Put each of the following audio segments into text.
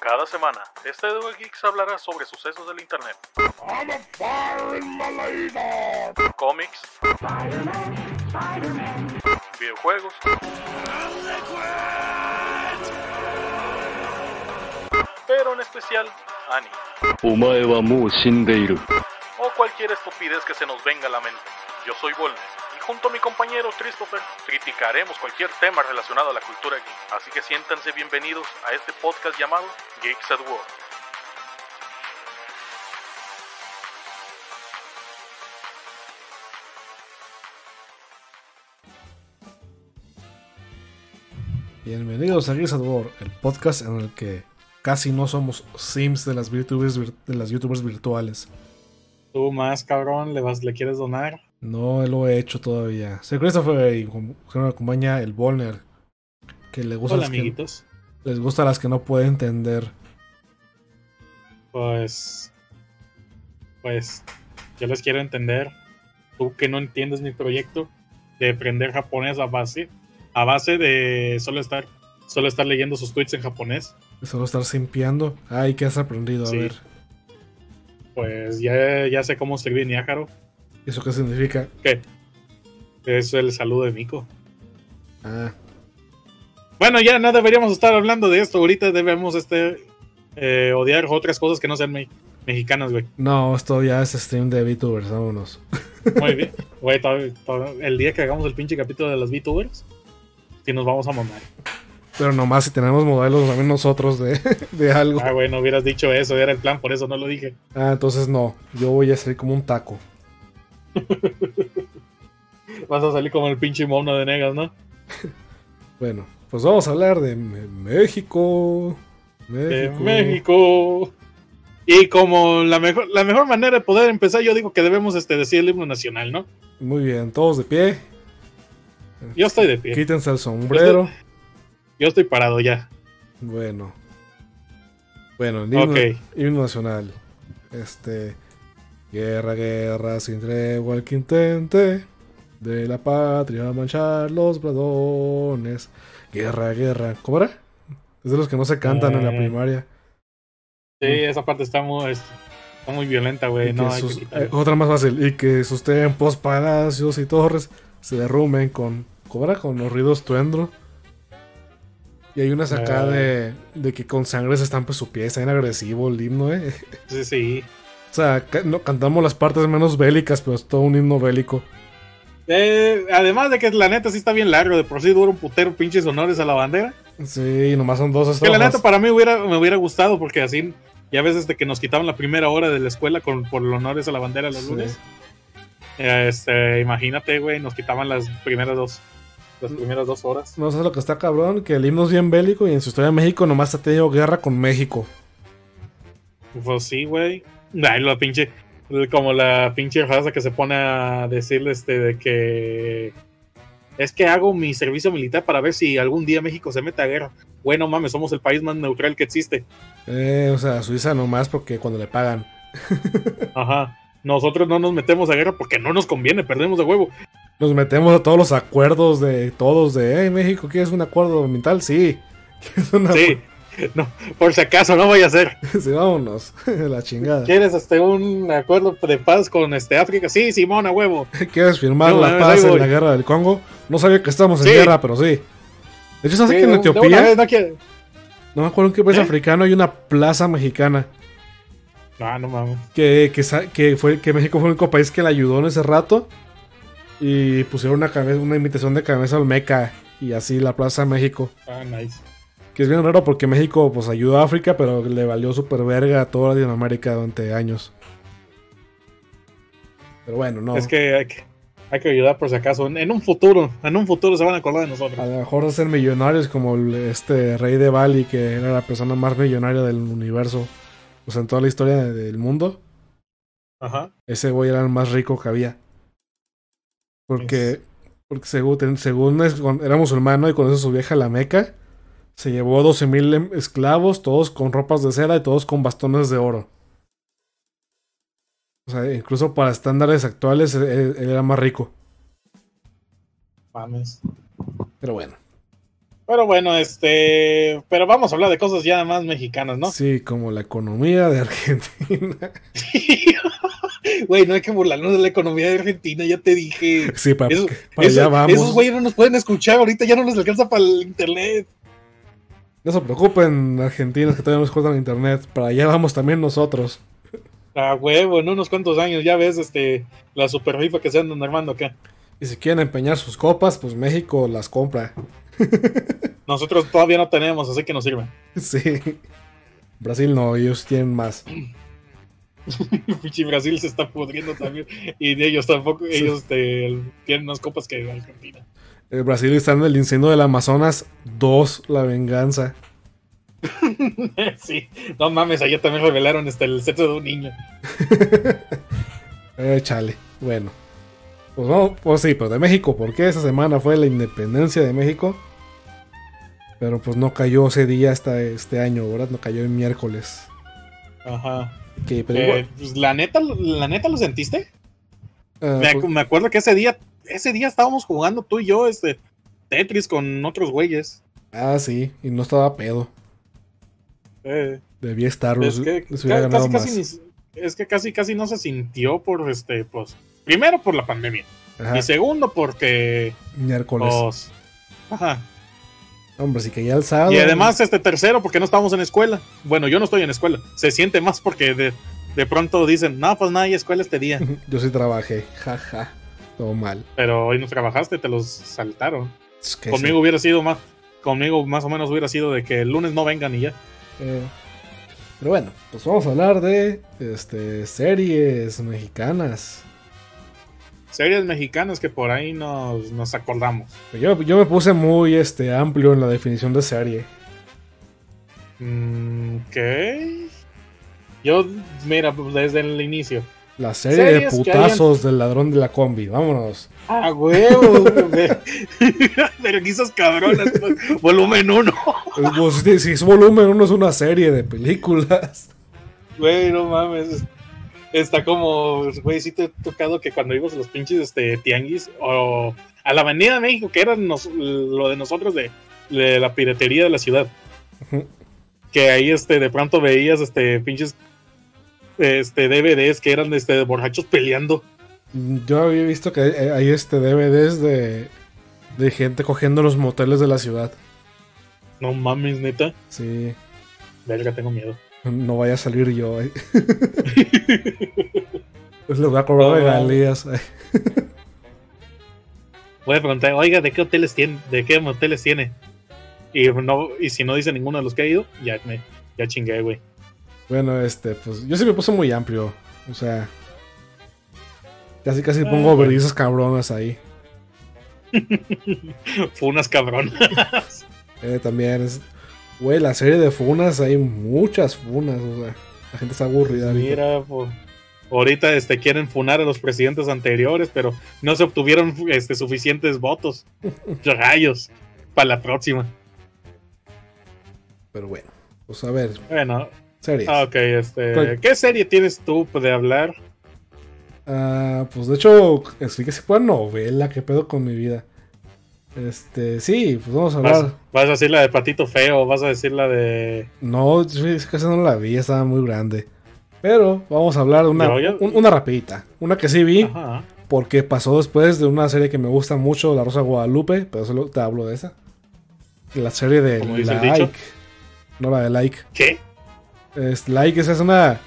Cada semana, este Duel Geeks hablará sobre sucesos del internet, cómics, videojuegos, pero en especial anime, o cualquier estupidez que se nos venga a la mente. Yo soy Volner. Junto a mi compañero Christopher, criticaremos cualquier tema relacionado a la cultura geek. Así que siéntanse bienvenidos a este podcast llamado Geeks at War. Bienvenidos a Gears at War, el podcast en el que casi no somos sims de las de las youtubers virtuales. Tú más, cabrón, ¿le, vas, ¿le quieres donar? No lo he hecho todavía. Soy Christopher y me acompaña el Volner, que le gusta Hola, las que, les gusta las que no puede entender. Pues. Pues. Yo les quiero entender. Tú que no entiendes mi proyecto de aprender japonés a base. A base de solo estar. Solo estar leyendo sus tweets en japonés. Solo estar simpiando. Ay, ¿qué has aprendido? A Sí. ver, Pues ya, ya sé cómo escribir Niájaro. ¿Eso qué significa? ¿Qué? Es el saludo de Miko. Ah, Bueno, ya no deberíamos estar hablando de esto. Ahorita debemos este eh, odiar otras cosas que no sean me- mexicanas, güey. no, esto ya es stream de VTubers, vámonos. Muy bien. Güey, el día que hagamos el pinche capítulo de los VTubers, sí nos vamos a mamar. Pero nomás si tenemos modelos también nosotros de, de algo. Ah, güey, no hubieras dicho eso, era el plan, por eso no lo dije. Ah, entonces no, yo voy a ser como un taco. Vas a salir como el pinche mono de negas, ¿no? Bueno, pues vamos a hablar de Me- México. De México. México. Y como la mejor, la mejor manera de poder empezar, yo digo que debemos este, decir el himno nacional, ¿no? Muy bien, todos de pie. Yo estoy de pie. Quítense el sombrero. Yo estoy parado ya. Bueno. Bueno, el himno nacional. Este. Guerra, guerra, sin tregua el que intente. De la patria manchar los bladones. Guerra, guerra. ¿Cómo era? Es de los que no se cantan en la Eh, primaria. Sí, esa parte está muy, está muy violenta, güey. No, sus- eh, otra más fácil. Y que sus templos, palacios y torres se derrumben con. ¿Cómo era? Con los ruidos truendro. Y hay unas acá Eh. de, de que con sangre se estampe su pie. Está bien agresivo el himno, ¿eh? Sí, sí. O sea, no, cantamos las partes menos bélicas, pero es todo un himno bélico. Eh, además de que la neta sí está bien largo, de por sí dura un putero pinches honores a la bandera. Sí, nomás son dos Que la neta para mí hubiera, me hubiera gustado porque así ya ves desde que nos quitaban la primera hora de la escuela con, por los honores a la bandera los Sí. lunes. Este, imagínate, güey, nos quitaban las primeras dos, las primeras dos horas. No sé lo que está cabrón, que el himno es bien bélico y en su historia de México nomás ha tenido guerra con México. Pues sí, güey. Ay, la pinche, como la pinche raza que se pone a decirle este de que es que hago mi servicio militar para ver si algún día México se mete a guerra. Bueno, mames, somos el país más neutral que existe. Eh, o sea, Suiza nomás porque cuando le pagan. Ajá. Nosotros no nos metemos a guerra porque no nos conviene, perdemos de huevo. Nos metemos a todos los acuerdos de todos de, hey, México, ¿quieres un acuerdo mental? Sí. ¿Quieres una- Sí. No, por si acaso, no voy a hacer. sí, vámonos. la chingada. ¿Quieres este un acuerdo de paz con este África? Sí, Simón, a huevo. ¿Quieres firmar No, la paz en la guerra del Congo? No sabía que estamos en Sí. guerra, pero sí. De hecho, ¿sabes Sí, que en Etiopía? vez no quiere- No me acuerdo en qué país ¿Eh? africano hay una plaza mexicana. Ah, no mames. Que, que, que, fue, que México fue el único país que la ayudó en ese rato. Y pusieron una, cabeza, una imitación de cabeza olmeca. Y así la Plaza México. Ah, nice. Que es bien raro porque México pues ayudó a África, pero le valió super verga a toda Latinoamérica durante años. Pero bueno, no. Es que hay, que hay que ayudar por si acaso. En, un futuro, en un futuro se van a acordar de nosotros. A lo mejor de ser millonarios como este rey de Bali, que era la persona más millonaria del universo. O sea, en toda la historia de- del mundo. Ajá. Ese güey era el más rico que había. Porque, porque según, según es- era musulmano y con eso su vieja la Meca, se llevó 12.000 em- esclavos, todos con ropas de seda y todos con bastones de oro. O sea, incluso para estándares actuales, él, él era más rico. Mames. Pero bueno. Pero bueno, este. Pero vamos a hablar de cosas ya más mexicanas, ¿no? Sí, como la economía de Argentina. Güey, no hay que burlarnos de la economía de Argentina, ya te dije. Sí, para, Eso- para allá vamos. Esos güeyes no nos pueden escuchar, ahorita ya no nos alcanza para el internet. No se preocupen, argentinos que todavía nos cortan internet. Para allá vamos también nosotros. A huevo, en unos cuantos años, ya ves, este, la super rifa que se andan armando acá. Y si quieren empeñar sus copas, pues México las compra. Nosotros todavía no tenemos, así que nos sirven. Sí. Brasil no, ellos tienen más. Pinche Brasil se está pudriendo también. Y de ellos tampoco, Sí. ellos este, tienen más copas que Argentina. El Brasil está en el incendio del Amazonas 2, la venganza. sí, no mames, allá también revelaron este, el sexo de un niño. Eh, chale. Bueno. Pues no, pues sí, pero de México, porque esa semana fue la independencia de México. Pero pues no cayó ese día hasta este año, ¿verdad? No cayó el miércoles. Ajá. Pero Eh, pues, la neta, la neta lo sentiste. ah, Me, pues, me acuerdo que ese día, ese día estábamos jugando tú y yo, este, Tetris con otros güeyes. ah, sí, y no estaba pedo. Eh, Debía estar, es que les hubiera ca- ganado casi, más. casi ni- es que casi casi no se sintió por este, pues, primero por la pandemia Ajá, y segundo porque, miércoles. pues, ajá. Hombre, si caía el sábado. Y además este tercero porque no estábamos en escuela. Bueno, yo no estoy en escuela. Se siente más porque de, de pronto dicen, no, pues hay escuela este día. Yo sí trabajé, jaja. Todo mal. Pero hoy no trabajaste, te los saltaron. Es que Conmigo hubiera sido más, conmigo más o menos hubiera sido de que el lunes no vengan y ya. Eh, pero bueno, pues vamos a hablar de este, series mexicanas. Series mexicanas que por ahí nos, nos acordamos. Yo, yo me puse muy este, amplio en la definición de serie. Mm, ¿Qué? Yo, mira, pues, desde el inicio. La serie de putazos del ladrón de la combi. Vámonos. ¡Ah, huevo! Pero quizás cabronas. Volumen 1. Pues, si, si es volumen uno es una serie de películas. Güey, no mames. Está como, güey, sí te he tocado que cuando ibas a los pinches este, tianguis o a la Avenida de México, que era nos- lo de nosotros de, de la piratería de la ciudad. Que ahí este, de pronto veías este, pinches este, DVDs que eran este, de borrachos peleando. Yo había visto que hay, hay, este DVDs de, de gente cogiendo los moteles de la ciudad. No mames, neta. Sí, Verga, tengo miedo. no vaya a salir yo. eh. Pues le voy a cobrar No, regalías. eh. Voy a preguntar, oiga, ¿de qué hoteles tiene? ¿De qué hoteles tiene? Y, no, y si no dice ninguno de los que he ido, ya me ya chingué, güey. Bueno, este, pues yo sí me puse muy amplio. O sea, casi casi Ah, pongo bueno. brisas cabronas ahí. Fue unas cabronas. Eh, también es. Güey, la serie de funas, hay muchas funas. O sea, la gente está aburrida. Mira, po- ahorita este, quieren funar a los presidentes anteriores, pero no se obtuvieron este, suficientes votos. Rayos. Para la próxima. Pero bueno, pues a ver, Bueno, series. ah, ok, este. ¿Cuál? ¿Qué serie tienes tú de hablar? Ah, pues de hecho, que si fue novela, qué pedo con mi vida. Este, sí, pues vamos a ¿Vas, hablar. vas a decir la de Patito Feo? ¿Vas a decir la de.? No, es que esa no la vi, estaba muy grande. Pero vamos a hablar de una, Yo ya- un- una rapidita. Una que sí vi, Ajá. porque pasó después de una serie que me gusta mucho, La Rosa de Guadalupe, pero solo te hablo de esa. La serie de ¿Cómo dice el Like. No la de Like. ¿Qué? Es, like, esa es una...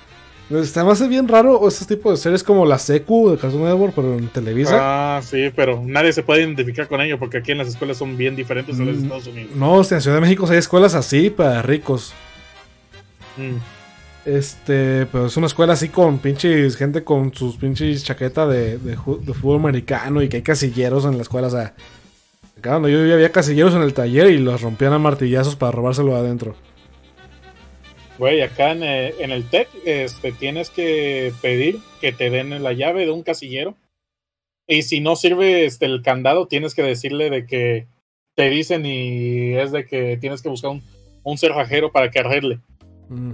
Está más bien raro este tipo de series como la Secu de Cartoon Network, pero en Televisa. Ah, sí, pero nadie se puede identificar con ello porque aquí en las escuelas son bien diferentes a las de Mm, Estados Unidos. No, o sea, en Ciudad de México hay escuelas así para ricos. Mm. Este, pero es una escuela así con pinches gente con sus pinches chaqueta de, de, fútbol americano y que hay casilleros en la escuela. O sea, acá donde yo vivía había casilleros en el taller y los rompían a martillazos para robárselo adentro. Güey, acá en, eh, en el TEC este, tienes que pedir que te den la llave de un casillero. Y si no sirve este, el candado, tienes que decirle de que te dicen y es de que tienes que buscar un, un cerrajero para que arregle. Mm.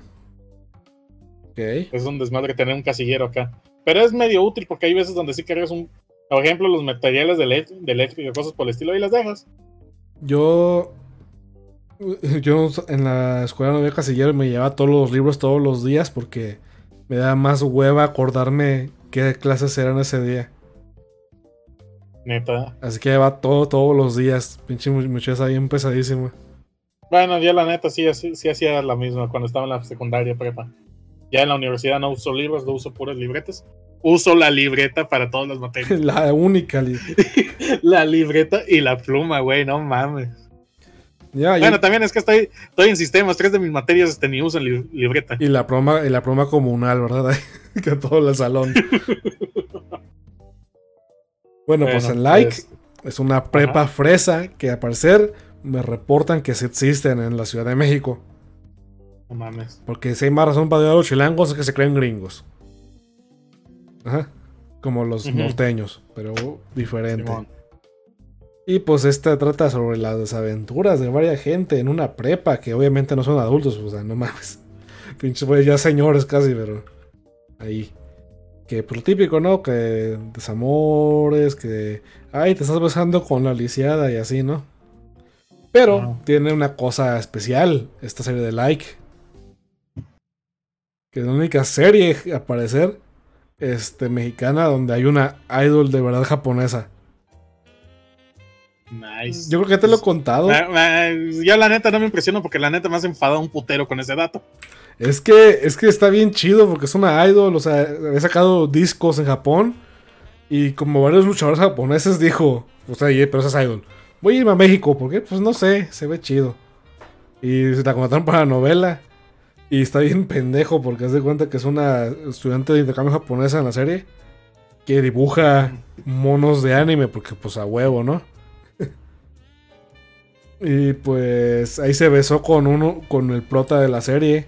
Ok. Es un desmadre tener un casillero acá. Pero es medio útil porque hay veces donde sí cargas un. Por ejemplo, los materiales de, elect- de eléctrica y cosas por el estilo y las dejas. Yo. Yo en la escuela no había casillero y me llevaba todos los libros todos los días porque me da más hueva acordarme qué clases eran ese día. Neta. Así que lleva todo todos los días. Pinche mu- muchacha bien pesadísima. Bueno, ya la neta sí, sí, sí hacía la misma cuando estaba en la secundaria prepa. Ya en la universidad no uso libros, no uso puras libretas. Uso la libreta para todas las materias. La única. li- la libreta y la pluma, güey, no mames. Ya, Bueno, también es que estoy, estoy en sistemas, tres de mis materias este, ni usan li- libreta. Y la broma, y la broma comunal, ¿verdad? que todo el salón. bueno, pues en Like pues, es una prepa fresa que al parecer me reportan que sí existen en la Ciudad de México. no mames. Porque si hay más razón para odiar a los chilangos es que se creen gringos. Ajá. Como los norteños, pero diferente. Simón. Y pues esta trata sobre las desaventuras de varias gente en una prepa que obviamente no son adultos, o sea, no mames. Pinches güeyes ya señores casi, pero ahí. Que pues lo típico, ¿no? Que desamores, que ay, te estás besando con la lisiada y así, ¿no? Pero tiene una cosa especial esta serie de Like. Que es la única serie a parecer este mexicana donde hay una idol de verdad japonesa. Nice. Yo creo que te lo he contado. Ah, ah, ya la neta no me impresiono porque la neta me has enfadado un putero con ese dato. Es que, es que está bien chido porque es una idol, o sea, había sacado discos en Japón y como varios luchadores japoneses dijo, o sea, "Oye, pero esa es idol. Voy a irme a México, porque Pues no sé, se ve chido. Y se la contrataron para la novela y está bien pendejo porque haz de cuenta que es una estudiante de intercambio japonesa en la serie que dibuja monos de anime porque pues a huevo, ¿no? Y pues ahí se besó con uno con el prota de la serie.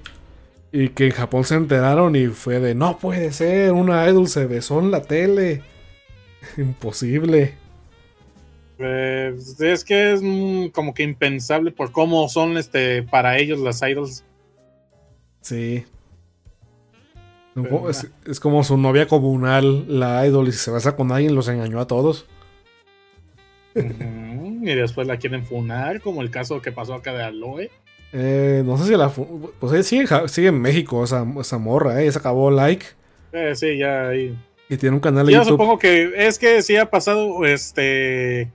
Y que en Japón se enteraron y fue de, no puede ser, una idol se besó en la tele. Imposible. Eh, es que es mm, como que impensable por cómo son este para ellos las idols. Sí. Pero, es, es como su novia comunal, la idol, y si se besa con alguien, los engañó a todos. Ujú, y después la quieren funar, como el caso que pasó acá de Aloe. Eh, no sé si la... Pues ella sigue, sigue en México esa, esa morra, ¿eh? Se acabó like Eh, sí, ya ahí. y tiene un canal de Yo YouTube. supongo que es que sí ha pasado, este...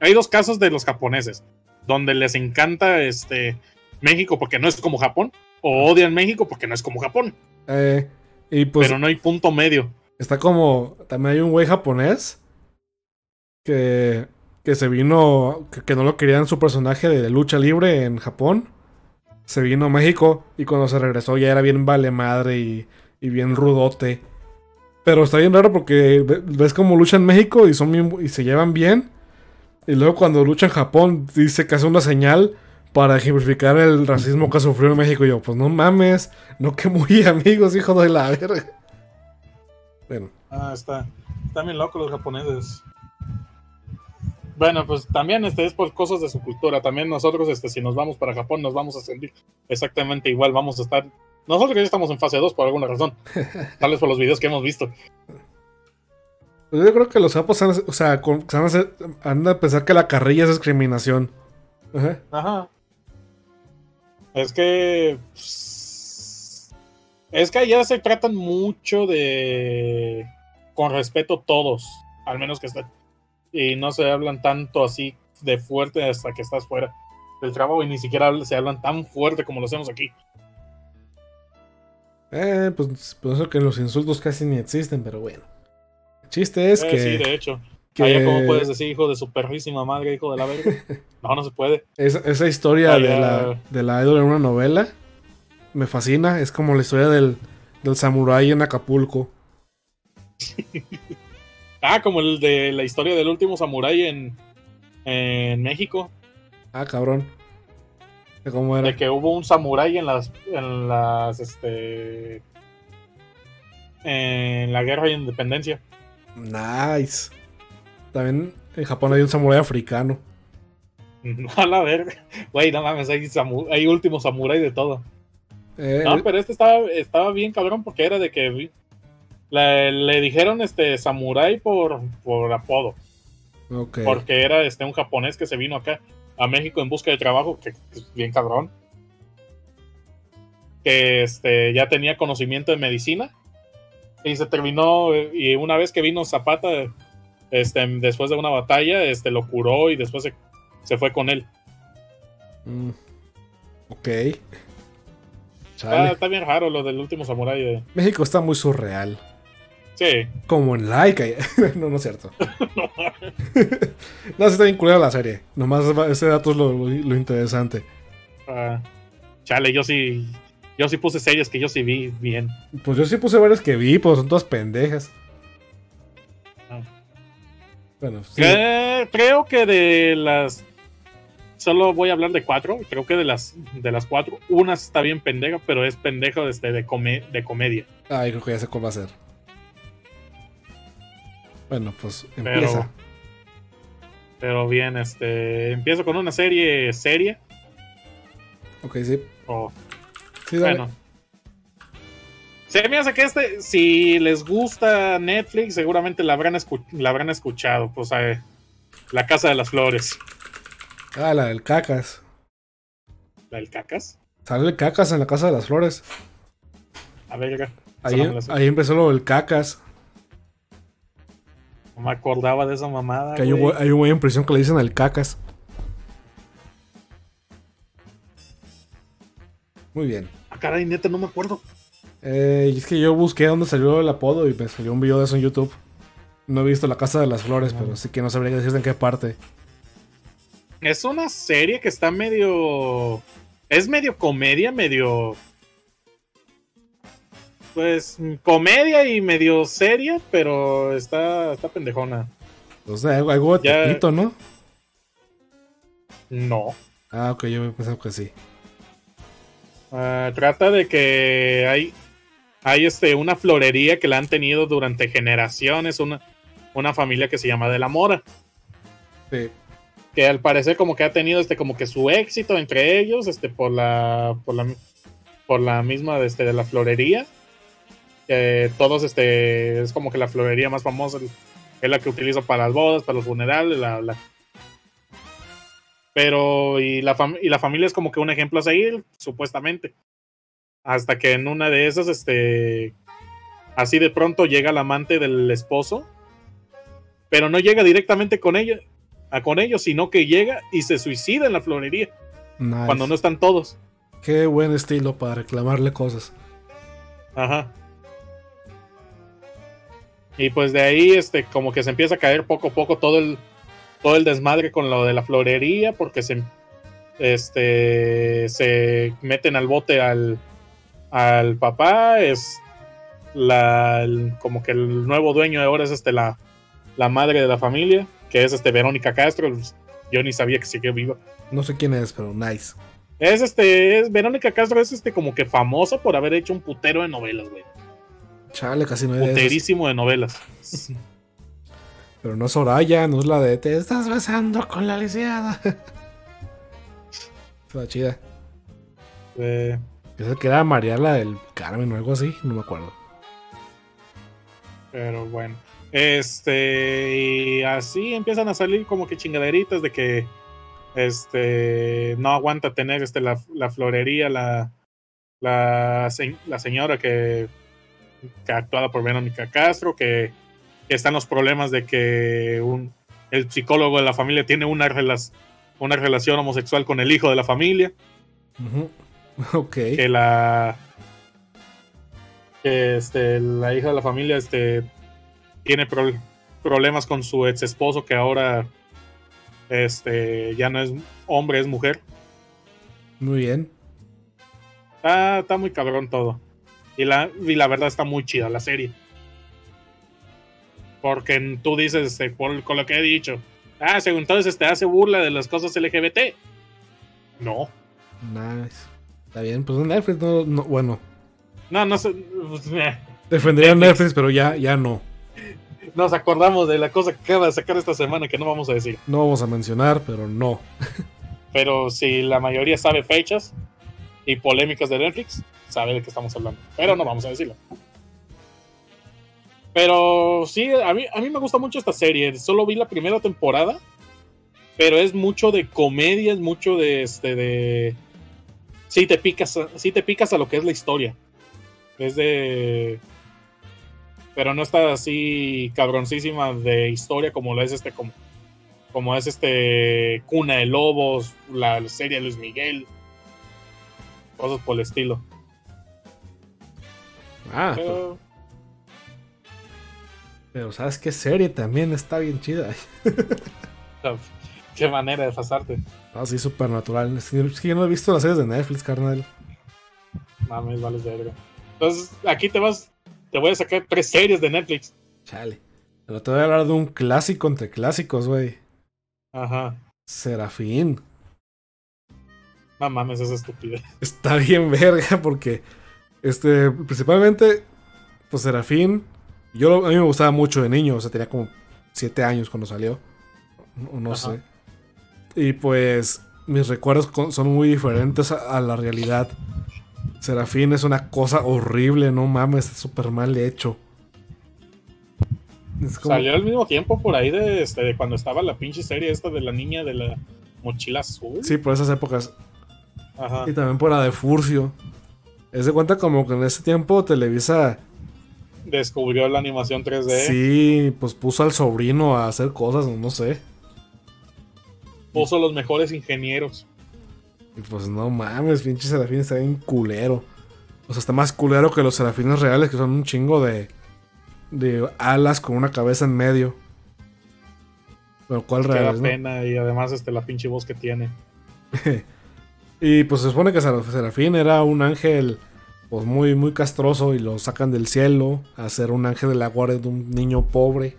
Hay dos casos de los japoneses, donde les encanta este México porque no es como Japón, o odian México porque no es como Japón, Eh, y pues pero no hay punto medio. Está como. También hay un güey japonés. Que. Que se vino. Que, no lo querían su personaje de lucha libre en Japón. Se vino a México. Y cuando se regresó ya era bien vale madre y, y bien rudote. Pero está bien raro porque ve- ves como lucha en México y son bien- y se llevan bien. Y luego cuando lucha en Japón dice que hace una señal para ejemplificar el racismo que sufrió en México. Y yo, pues no mames, no que muy amigos, hijo de la verga. Bueno. Ah, está. Están bien locos los japoneses. Bueno, pues también este es por cosas de su cultura. También nosotros, este, si nos vamos para Japón, nos vamos a sentir exactamente igual. Vamos a estar. Nosotros ya estamos en fase 2 por alguna razón. Tal vez por los videos que hemos visto. Pues yo creo que los japos han, o sea, con- a han de pensar que la carrilla es discriminación. Ajá. Ajá. Es que. pues, Es que allá se tratan mucho de. Con respeto todos. Al menos que estén. Y no se hablan tanto así de fuerte hasta que estás fuera del trabajo. Y ni siquiera se hablan tan fuerte como lo hacemos aquí. Eh, pues por eso que los insultos casi ni existen, pero bueno. El chiste es Eh, que, sí, de hecho. que Allá, ¿cómo puedes decir hijo de su perrísima madre, hijo de la verga? No, no se puede. esa, esa historia de la, de la en una novela me fascina. Es como la historia del, del samurái en Acapulco. Ah, como el de la historia del último samurái en, en México. Ah, cabrón. ¿De ¿Cómo era? de que hubo un samurái en las en las este en la guerra de independencia Nice. También en Japón hay un samurái africano. a la verga güey no mames hay, samu- hay último samurái de todo Eh, no pero este estaba estaba bien cabrón porque era de que le, le dijeron este samurái por por apodo porque era este un japonés que se vino acá a México en busca de trabajo, que, es bien cabrón. Que este, ya tenía conocimiento de medicina. Y se terminó, y una vez que vino Zapata, este, después de una batalla, este, lo curó y después se, se fue con él. Mm. Ok. Está, Chale. está bien raro lo del último samurái. de- México está muy surreal. Sí. Como en Laika. no, no es cierto. no, sí está bien culera la serie. Nomás ese dato es lo, lo- lo interesante. Ah, chale, yo sí. Yo sí puse series que yo sí vi bien. Pues yo sí puse varias que vi, pero son todas pendejas. Ah. Bueno, sí. Eh, creo que de las. Solo voy a hablar de cuatro. Creo que de las de las cuatro, una está bien pendeja, pero es pendeja desde de, come- de comedia. Ay, creo que ya sé cuál va a ser. Bueno, pues empieza. pero bien, este. Empiezo con una serie seria. Ok, sí. O Sí, dale. bueno. Se me hace que este, si les gusta Netflix, seguramente la habrán, escu- la habrán escuchado. Pues eh, La Casa de las Flores. Ah, la del cacas. ¿La del cacas? Sale el cacas en la casa de las flores. A ver, Ahí, ahí empezó lo del cacas. No me acordaba de esa mamada. Que hay un, güey. güey- hay un güey en prisión que le dicen al cacas. Muy bien. Ah, caray, neta, no me acuerdo. Eh, y es que yo busqué dónde salió el apodo y me salió un video de eso en YouTube. No he visto la casa de las flores, Ah. pero sí que no sabría decirte en qué parte. Es una serie que está medio. Es medio comedia, medio. Pues comedia y medio seria, pero está, está pendejona. O sea, algo, algo de Ya- Tepito, ¿no? No. Ah, ok, yo pensé que sí. Ah, trata de que hay, hay este, una florería que la han tenido durante generaciones, una, una familia que se llama De la Mora, Sí. que al parecer como que ha tenido este, como que su éxito entre ellos, este, por la, por la, por la misma este, de la florería. Que todos, este, es como que la florería más famosa es la que utilizo para las bodas, para los funerales, la, la. Pero, y la, y la familia es como que un ejemplo a seguir, supuestamente. Hasta que en una de esas, este. Así de pronto llega el amante del esposo. Pero no llega directamente con ella. A con ellos, sino que llega y se suicida en la florería. Nice. Cuando no están todos. Qué buen estilo para reclamarle cosas. Ajá. Y pues de ahí, este, como que se empieza a caer poco a poco todo el, todo el desmadre con lo de la florería, porque se, este, se meten al bote al, al papá, es la, el- como que el nuevo dueño de ahora es este, la, la madre de la familia, que es este Verónica Castro, yo ni sabía que sigue viva. No sé quién es, pero nice. Es este, es Verónica Castro es este como que famosa por haber hecho un putero de novelas, güey. Chale, casi no hay. Puterísimo de novelas. Pero no es Soraya, no es la de Te estás besando con la lisiada. Está chida. Eh, Pienso que era Mariala del Carmen o algo así, no me acuerdo. pero bueno. Este, y así empiezan a salir como que chingaderitas de que este no aguanta tener este la, la florería, la, la, la señora que, que actuada por Verónica Castro, que, que están los problemas de que un, el psicólogo de la familia tiene una, rela- una relación homosexual con el hijo de la familia. Ujú. Ok. que la que este la hija de la familia este tiene pro- problemas con su ex esposo que ahora este ya no es hombre es mujer Muy bien. está, está muy cabrón todo y la y la verdad está muy chida la serie porque tú dices este, por, con lo que he dicho ah según entonces te hace burla de las cosas LGBT no Nice. Está bien, pues Netflix no, no- bueno. no no sé pues, eh. Defendería Netflix. Netflix, pero ya, ya no. nos acordamos de la cosa que acaba de sacar esta semana que no vamos a decir. No vamos a mencionar, pero no. Pero si la mayoría sabe fechas y polémicas de Netflix, sabe de qué estamos hablando. Pero no vamos a decirlo. Pero sí, a mí, a mí me gusta mucho esta serie. Solo vi la primera temporada. pero es mucho de comedia, es mucho de este de sí te picas, sí te picas a lo que es la historia. Es de pero no está así cabroncísima de historia como lo es este como como es este Cuna de Lobos, la serie Luis Miguel, cosas por el estilo. Ah, pero, ¿sabes qué serie también está bien chida? qué manera de pasarte. Así, supernatural. Es que es que yo no he visto las series de Netflix, carnal. Mames, vales verga. Entonces, aquí te vas, te voy a sacar tres series de Netflix. Chale. Pero te voy a hablar de un clásico entre clásicos, güey. Ajá. Serafín. No mames, es estúpido. Está bien verga porque, este, principalmente, pues Serafín, yo a mí me gustaba mucho de niño, o sea, tenía como 7 años cuando salió, no, no sé. Y pues mis recuerdos son muy diferentes a, a la realidad. Serafín es una cosa horrible, no mames, es súper mal hecho. Es como- Salió al mismo tiempo por ahí de, este, de cuando estaba la pinche serie esta de la niña de la mochila azul. Sí, por esas épocas. Ajá. Y también por la de Furcio. Es de cuenta como que en ese tiempo Televisa Descubrió la animación 3D. Sí, pues puso al sobrino a hacer cosas, no sé. Puso los mejores ingenieros. Y pues no mames, pinche serafín está bien culero. O sea, está más culero que los serafines reales, que son un chingo de, de alas con una cabeza en medio. Pero cuál Que da pena y además este, la pinche voz que tiene. Y pues se supone que Sera- Serafín era un ángel pues muy, muy castroso y lo sacan del cielo a ser un ángel de la guardia de un niño pobre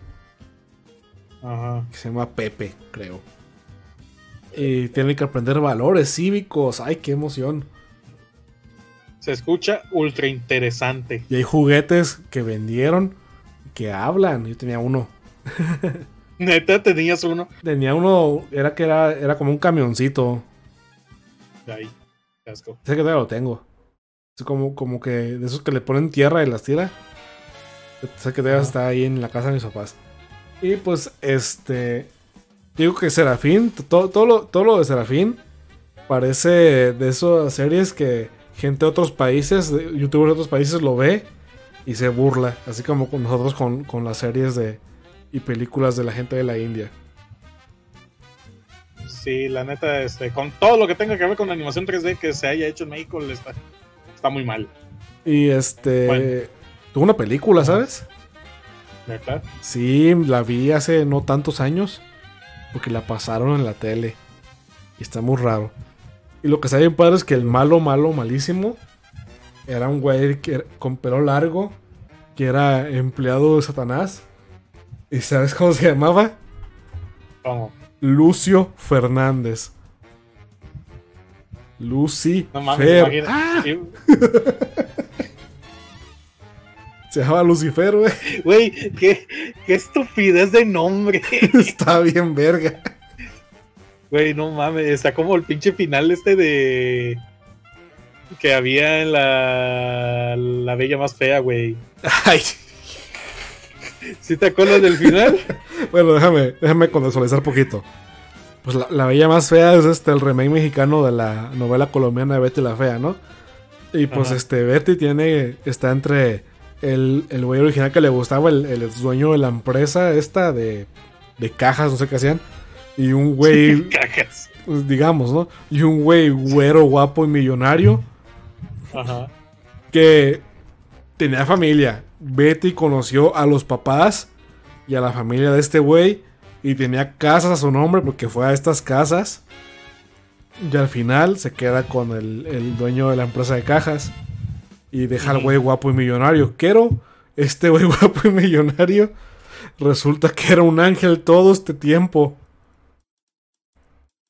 Ajá. que se llama Pepe, creo. Y tiene que aprender valores cívicos. ¡Ay, qué emoción! Se escucha ultra interesante. Y hay juguetes que vendieron que hablan. Yo tenía uno. Neta, tenías uno. Tenía uno, era que era, era como un camioncito. Ahí. Qué asco. Sé que todavía lo tengo. Es como, como que de esos que le ponen tierra y las tira. Sé que todavía Ajá. está ahí en la casa de mis papás. Y pues, este. Digo que Serafín, todo, todo, lo, todo lo de Serafín parece de esas series que gente de otros países, youtubers de otros países lo ve y se burla. Así como con nosotros con, con las series de y películas de la gente de la India. Sí, la neta, este, con todo lo que tenga que ver con animación 3D que se haya hecho en México, está, está muy mal. Y este. Bueno. Tuvo una película, ¿sabes? ¿Verdad? Sí, la vi hace no tantos años. Porque la pasaron en la tele. Y está muy raro. Y lo que está bien padre es que el malo, malo, malísimo. Era un güey que, con pelo largo. Que era empleado de Satanás. ¿Y sabes cómo se llamaba? ¿Cómo? Lucio Fernández. Lucy No mames, Fer. ¡Ah! Se llamaba Lucifer, güey. Güey, qué, qué estupidez de nombre. Está bien verga. Güey, no mames, está como el pinche final este de... Que había en la, la Bella Más Fea, güey. Ay. ¿Sí te acuerdas del final? Bueno, déjame, déjame contextualizar poquito. Pues la, la bella más fea es este el remake mexicano de la novela colombiana de Betty la Fea, ¿no? Y pues Ajá. este Betty tiene. está entre el, el güey original que le gustaba, el, el dueño de la empresa esta de, de cajas, no sé qué hacían. Y un güey, Cajas. pues, digamos, ¿no? Y un güey güero, guapo y millonario Ajá. que tenía familia. Betty conoció a los papás y a la familia de este güey y tenía casas a su nombre porque fue a estas casas. Y al final se queda con el, el dueño de la empresa de cajas y deja al güey guapo y millonario. Pero este güey guapo y millonario resulta que era un ángel todo este tiempo.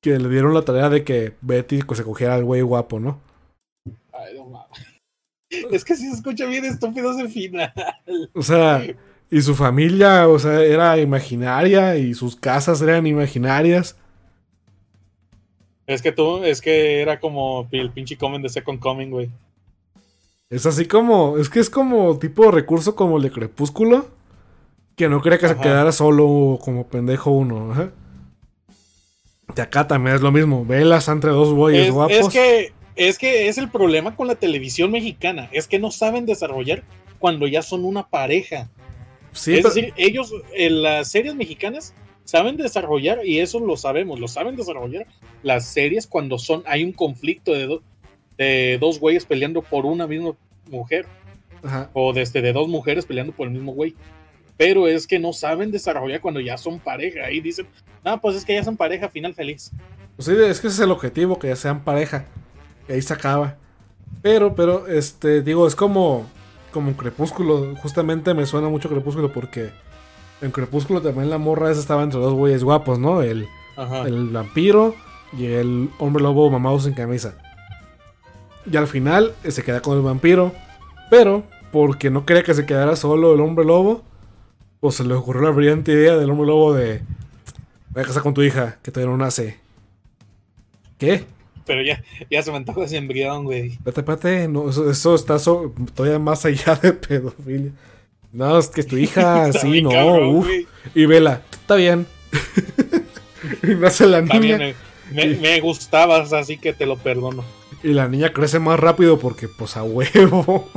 Que le dieron la tarea de que Betty se cogiera al güey guapo, ¿no? Es que si se escucha bien estúpido ese final. O sea, y su familia, o sea, era imaginaria y sus casas eran imaginarias. Es que tú, es que era como el pinche comen de Second Coming, güey. Es así como, es que es como tipo recurso como el de Crepúsculo, que no quería que se quedara solo como pendejo uno. ajá. De acá también es lo mismo. Velas entre dos güeyes Es, guapos. es que es que es el problema con la televisión mexicana, es que no saben desarrollar cuando ya son una pareja. sí, es pero- decir, ellos en las series mexicanas saben desarrollar y eso lo sabemos, lo saben desarrollar las series cuando son hay un conflicto de, do- de dos güeyes peleando por una misma mujer Ajá. o desde de dos mujeres peleando por el mismo güey. Pero es que no saben desarrollar cuando ya son pareja. Ahí dicen, no, pues es que ya son pareja, final feliz. Pues sí, es que ese es el objetivo, que ya sean pareja. Y ahí se acaba. Pero, pero, este, digo, es como, como Crepúsculo. Justamente me suena mucho Crepúsculo porque en Crepúsculo también la morra esa estaba entre dos güeyes guapos, ¿no? El, Ajá. el vampiro y el hombre lobo mamado sin camisa. Y al final eh, se queda con el vampiro. Pero, porque no quería que se quedara solo el hombre lobo, pues se le ocurrió la brillante idea del hombre lobo de... Voy a casar con tu hija, que todavía no nace. ¿Qué? Pero ya, ya se me antoja ese embrión, güey. Espérate, espérate, no, eso, eso está so- todavía más allá de pedofilia. No, es que tu hija, sí, no, cabrón, uf. güey. Y vela, está bien. y nace la Está niña. bien, me, me- me gustabas, así que te lo perdono. Y la niña crece más rápido porque, pues, a huevo.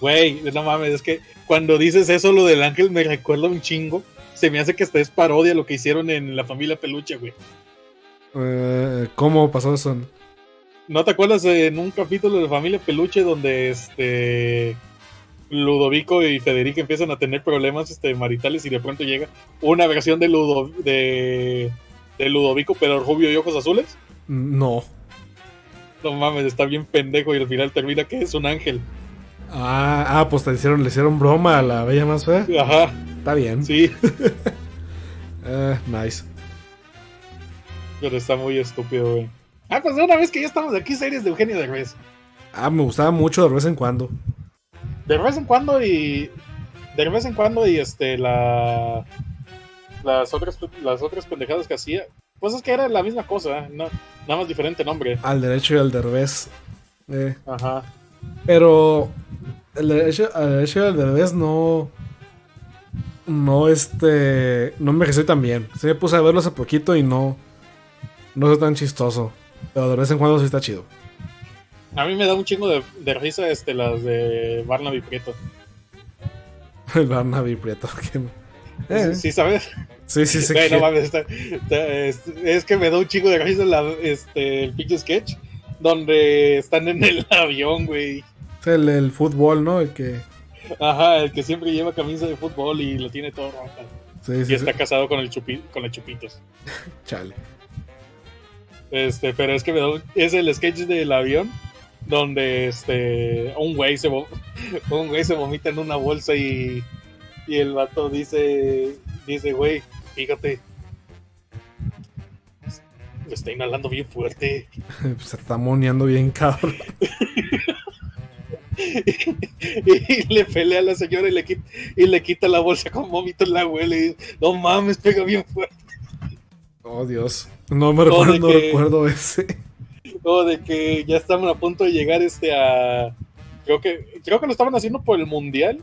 Güey, no mames, es que cuando dices eso, lo del ángel me recuerda un chingo. Se me hace que esta es parodia lo que hicieron en la familia Peluche, güey. Eh, ¿Cómo pasó eso? ¿No te acuerdas en un capítulo de Familia Peluche donde este Ludovico y Federica empiezan a tener problemas este, maritales y de pronto llega una versión de, Ludo, de, de Ludovico pero rubio y ojos azules? No. No mames, está bien pendejo y al final termina que es un ángel. Ah, ah, pues te hicieron, le hicieron broma a la bella más fea. Ajá, Está bien. sí, Eh, nice. Pero está muy estúpido, güey. Ah, pues de una vez que ya estamos aquí, series de Eugenio Derbez. Ah, me gustaba mucho de vez en cuando. De vez en cuando y. De vez en cuando y este, la. Las otras, las otras pendejadas que hacía. Pues es que era la misma cosa, no, nada más diferente nombre. Al derecho y al derbez. Eh, Ajá. pero el derecho, al derecho y al derbez no. No, este. No envejeció tan bien. Sí me puse a verlo hace poquito y no. No es tan chistoso. Pero de vez en cuando sí está chido. A mí me da un chingo de, de risa este, las de Barnaby Prieto. El Barnaby Prieto. que- eh, ¿Sí sabes? sí, sí, sí. Güey, que- no mames, está- está- es, es que me da un chingo de risa la, este, el pinche sketch donde están en el avión, güey. el, el fútbol, ¿no? El que. Ajá, el que siempre lleva camisa de fútbol y lo tiene todo roto. Sí, Y sí, está sí. casado con el chupi, con el chupitos. Chale. Este, pero es que me da es el sketch del avión donde este un güey se un güey se vomita en una bolsa y, y el vato dice dice güey fíjate lo está inhalando bien fuerte Se está moneando bien cabrón. y le pelea a la señora y le quita, y le quita la bolsa con vómito en la abuela y dice, no mames pega bien fuerte Oh, Dios. No me recuerdo, no que- recuerdo ese. o de que ya estaban a punto de llegar este a creo que creo que lo estaban haciendo por el mundial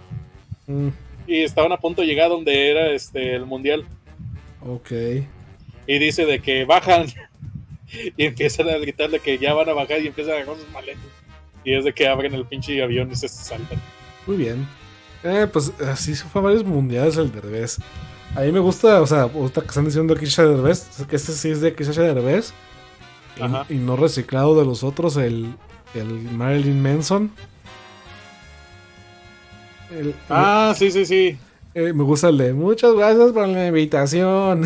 Mm, y estaban a punto de llegar donde era este el mundial ok. y dice de que bajan y empiezan a gritar de que ya van a bajar y empiezan a agarrar sus maletas y es de que abren el pinche avión y se saltan Muy bien. Eh, pues así fue varios mundiales el Derbez. A mí me gusta, o sea, que están diciendo que Kisha Derbez, que este sí es de Kisha Derbez. Y, y no reciclado de los otros, el, el Marilyn Manson. El- ah sí sí sí eh, me gusta el de muchas gracias por la invitación.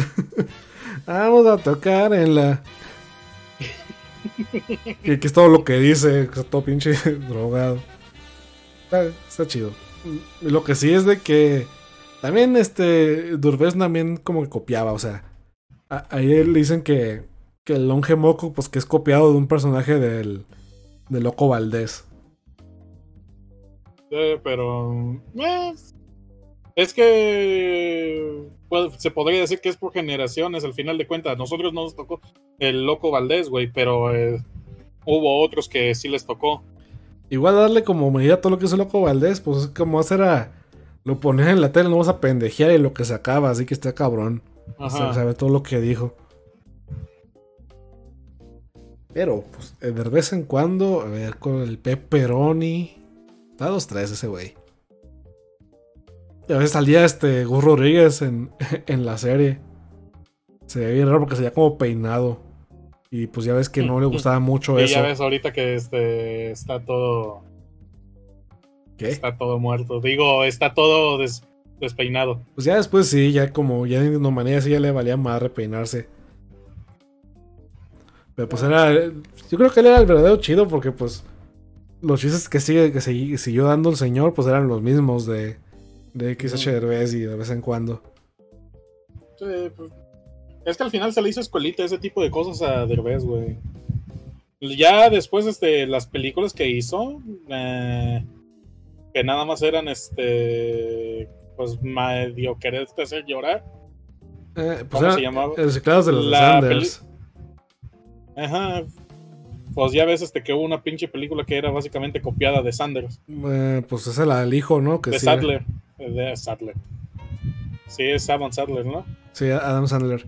Vamos a tocar en la. que, que es todo lo que dice, que está todo pinche drogado. Está, está chido. Lo que sí es de que también este Durbez también como que copiaba, o sea, a- ahí le dicen que, que el Longe Moco, pues que es copiado de un personaje del, de Loco Valdés. Eh, pero eh, es que pues, se podría decir que es por generaciones al final de cuentas nosotros no nos tocó el loco Valdés güey pero eh, hubo otros que sí les tocó Igual darle como medida a todo lo que es el Loco Valdés, pues es como hacer a. Lo ponían en la tele, no vas a pendejear y lo que sacaba, así que está cabrón. O sea, sabe todo lo que dijo. Pero, pues, eh, de vez en cuando, a ver, con el pepperoni. Está dos tres ese güey. Y a veces salía este Gus Rodríguez en, en la serie. Se ve bien raro porque se veía como peinado. Y pues ya ves que no le gustaba mucho Y eso. ya ves ahorita que este está todo ¿Qué? está todo muerto. Digo, está todo des- despeinado. Pues ya después sí, ya como ya en manera sí ya le valía más repeinarse. Pero pues era. Yo creo que él era el verdadero chido porque pues. Los chistes que sigue, que siguió dando el señor, pues eran los mismos de. De XH. Derbez y de vez en cuando. Sí, pues, es que al final se le hizo escuelita ese tipo de cosas a Derbez, güey. Ya después, este, las películas que hizo, eh, que nada más eran, este, pues medio quererte hacer llorar. Eh, pues ¿Cómo se llamaba? reciclados de los de La Sanders. Ajá. Pues ya ves, este, que hubo una pinche película que era básicamente copiada de Sanders, Eh, pues es el, el hijo, ¿no? Que de sí, Sadler, de Sadler. Sí, es Adam Sadler, ¿no? sí, Adam Sandler.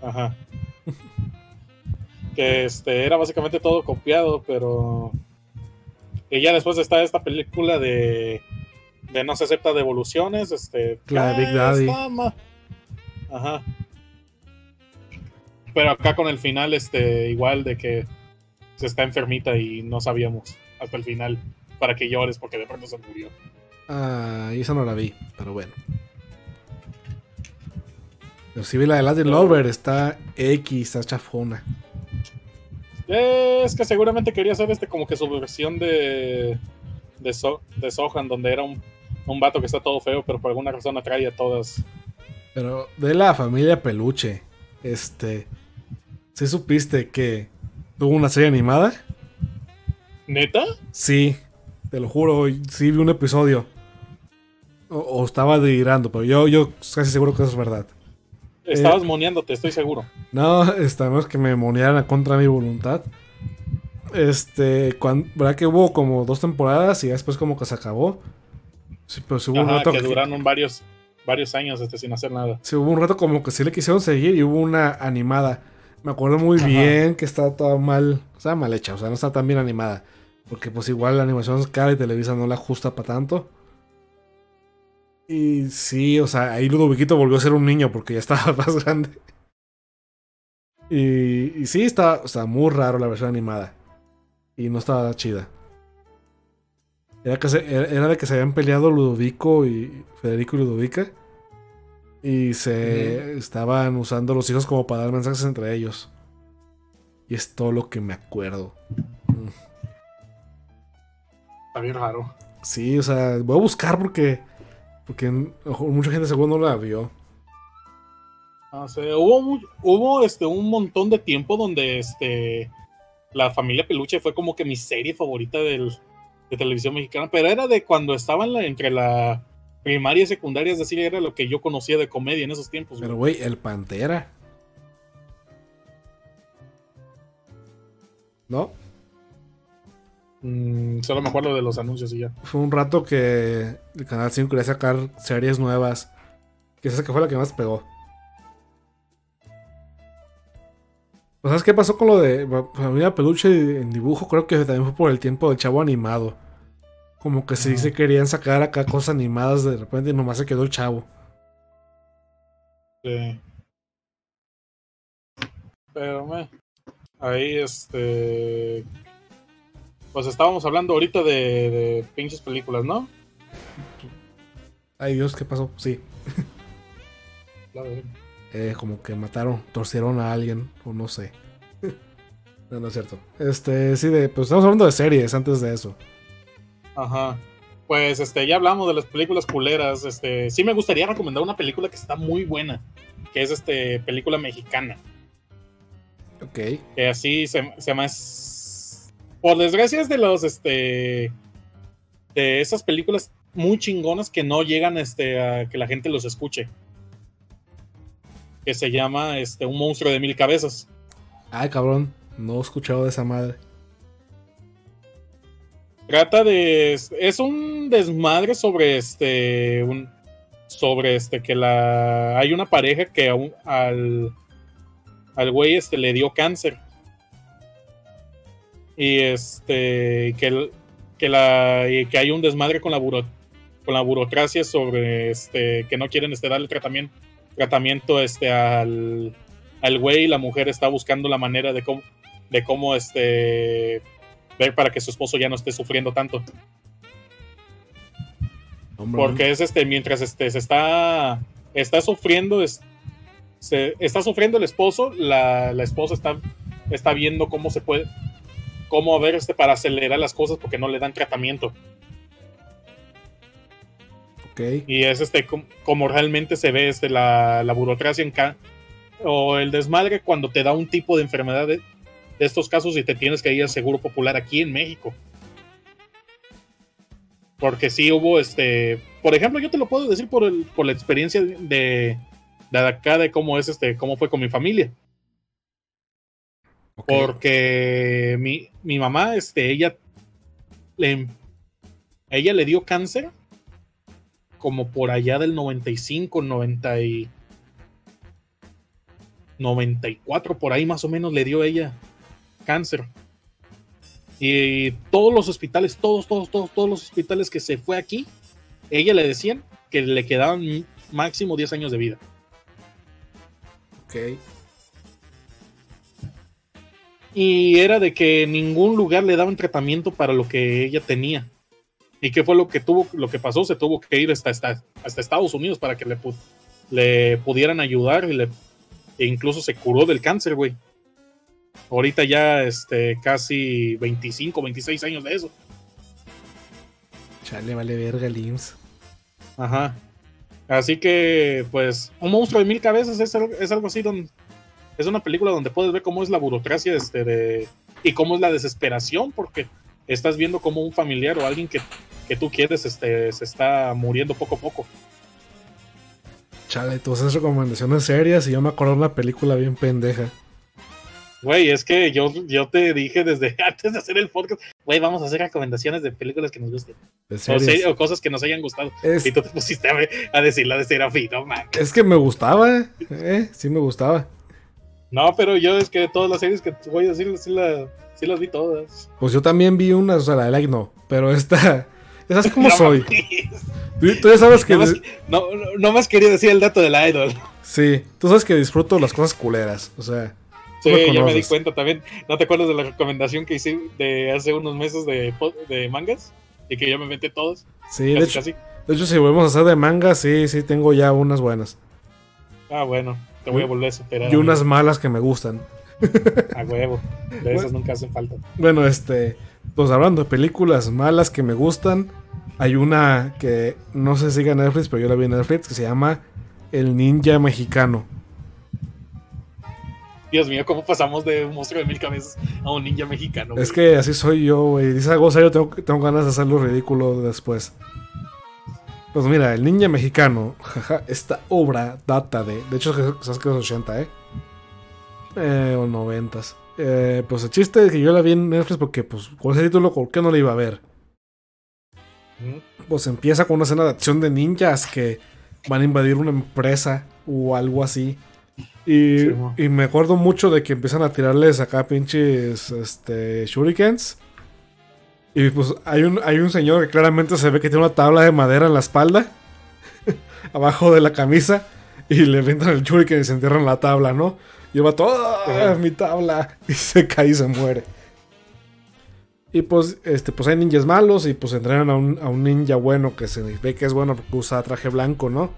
Ajá. que este era básicamente todo copiado, pero. Y ya después está esta película de. de no se acepta devoluciones. Este. La de Big Daddy. Ajá. Pero acá con el final, este, igual de que se está enfermita y no sabíamos hasta el final para que llores porque de pronto se murió. Ah, esa no la vi, pero bueno. Pero sí vi la de Latin Lover, está X, está chafona. Es que seguramente quería hacer este como que su versión de de, so, de Sohan, donde era un, un vato que está todo feo, pero por alguna razón atrae a todas. Pero de la familia Peluche, este. ¿Sí supiste que tuvo una serie animada? ¿Neta? Sí, te lo juro, sí vi un episodio. O, o estaba delirando, pero yo, yo casi seguro que eso es verdad. Estabas moneándote, estoy seguro. No, esta no es que me monearan contra mi voluntad. Este, cuando, ¿verdad que hubo como dos temporadas y después como que se acabó? Sí, pero sí hubo un rato que que- duraron varios, varios años este, sin hacer nada. Sí, hubo un rato como que sí le quisieron seguir y hubo una animada. Me acuerdo muy Ajá. bien que está toda mal, o sea, mal hecha, o sea, no está tan bien animada. Porque pues igual la animación es cara y Televisa no la ajusta para tanto. Y sí, o sea, ahí Ludoviquito volvió a ser un niño porque ya estaba más grande. Y, y sí, está, o sea, muy raro la versión animada. Y no estaba chida. Era, que se- era de que se habían peleado Ludovico y Federico y Ludovica. Y se estaban usando los hijos como para dar mensajes entre ellos. Y es todo lo que me acuerdo. Está bien raro. Sí, o sea, voy a buscar porque. Porque mucha gente seguro no la vio. Sé, hubo, hubo este, un montón de tiempo donde este, la familia Peluche fue como que mi serie favorita del, de televisión mexicana, pero era de cuando estaban entre la primaria y secundaria, es decir, era lo que yo conocía de comedia en esos tiempos. Pero, güey, el Pantera. ¿No? Mm, solo me acuerdo de los anuncios y ya. Fue un rato que el Canal 5 quería sacar series nuevas. Que esa que fue la que más pegó. ¿O ¿Sabes qué pasó con lo de Fa- Familia Peluche en dibujo? Creo que también fue por el tiempo del chavo animado. Como que sí se querían sacar acá cosas animadas de repente y nomás se quedó el chavo. Sí. Pero me. Ahí este. Pues estábamos hablando ahorita de, de pinches películas, ¿no? Ay Dios, ¿qué pasó? Sí. Eh, como que mataron, torcieron a alguien, o no sé. no, no es cierto. Este, sí, de, pues estamos hablando de series antes de eso. Ajá. Pues este, ya hablamos de las películas culeras. Este, sí me gustaría recomendar una película que está muy buena. Que es este película mexicana. Ok. Que así se, se llama. Por desgracia es de los este. De esas películas muy chingonas que no llegan este, a que la gente los escuche. Que se llama este, Un monstruo de mil cabezas. Ay, cabrón, no he escuchado de esa madre. Trata de. Es un desmadre sobre este. Un, sobre este. Que la. Hay una pareja que a un- al. Al güey este le dio cáncer. Y este que, el- que la que hay un desmadre con la buro- con la burocracia sobre este que no quieren este darle tratamiento tratamiento este al al güey. Y la mujer está buscando la manera de cómo de cómo este ver para que su esposo ya no esté sufriendo tanto. Hombre, porque es este mientras este se está está sufriendo es, se, está sufriendo el esposo la, la esposa está está viendo cómo se puede cómo ver este para acelerar las cosas porque no le dan tratamiento. Ok. y es este com- como realmente se ve este la, la burocracia en ca- o el desmadre cuando te da un tipo de enfermedad de, de estos casos y te tienes que ir al seguro popular aquí en México. Porque sí hubo este por ejemplo yo te lo puedo decir por el, por la experiencia de de acá de cómo es este cómo fue con mi familia porque mi, mi mamá, este, ella le, ella le dio cáncer como por allá del 95, 90 y 94, por ahí más o menos le dio ella cáncer. Y todos los hospitales, todos, todos, todos, todos los hospitales que se fue aquí, ella le decían que le quedaban máximo 10 años de vida. ok. Y era de que en ningún lugar le daban tratamiento para lo que ella tenía. ¿Y qué fue lo que tuvo, lo que pasó? Se tuvo que ir hasta, hasta, hasta Estados Unidos para que le, le pudieran ayudar y le, e incluso se curó del cáncer, güey. Ahorita ya este, casi 25, 26 años de eso. Chale, vale verga el IMSS. Ajá. Así que, pues, un monstruo de mil cabezas es, es algo así donde. Es una película donde puedes ver cómo es la burocracia este, de, y cómo es la desesperación, porque estás viendo como un familiar o alguien que, que tú quieres este, se está muriendo poco a poco. Chale, tú haces recomendaciones serias y yo me acuerdo de una película bien pendeja. Güey, es que yo, yo te dije desde antes de hacer el podcast, güey, vamos a hacer recomendaciones de películas que nos gusten. O, serie- o cosas que nos hayan gustado. Es, Y tú te pusiste a, a decir la de Serafín, no mames. es que me gustaba, eh, sí me gustaba. No, pero yo es que todas las series que te voy a decir, sí, la- sí las vi todas. Pues yo también vi una, o sea, la de like no, pero esta, esa es como No soy. Tú, tú ya sabes que, No más, no, más quería decir el dato de la idol. sí, tú sabes que disfruto las cosas culeras, o sea, Sí, me ya me di cuenta también. ¿No te acuerdas de la recomendación que hice de hace unos meses de, de mangas? Y que yo me inventé todos. sí, de casi, hecho, casi. de hecho si volvemos a hacer de manga, sí, sí tengo ya unas buenas Ah, bueno, te voy a volver a superar. y unas malas que me gustan. A huevo. De esas nunca hacen falta. Bueno, este, pues hablando de películas malas que me gustan, hay una que no sé si sigue en Netflix, pero yo la vi en Netflix, que se llama El Ninja Mexicano. Dios mío, ¿cómo pasamos de un monstruo de mil cabezas a un ninja mexicano? Es que así soy yo, güey. Dice algo serio, tengo, tengo ganas de hacerlo ridículo después. Pues mira, El Ninja Mexicano, jaja, esta obra data de. De hecho, sabes que es 80, ¿eh? Eh, o 90. Eh, pues el chiste es que yo la vi en Netflix porque, pues, con ese título, ¿por qué no la iba a ver? Pues empieza con una escena de acción de ninjas que van a invadir una empresa o algo así. Y, Sí, y me acuerdo mucho de que empiezan a tirarles acá pinches este, shurikens. Y pues hay un, hay un señor que claramente se ve que tiene una tabla de madera en la espalda. abajo de la camisa. Y le avientan el shuriken y se entierran en la tabla, ¿no? Y va todo Ajá. mi tabla. Y se cae y se muere. Y pues, este, pues hay ninjas malos y pues entrenan a un, a un ninja bueno que se ve que es bueno porque usa traje blanco, ¿no?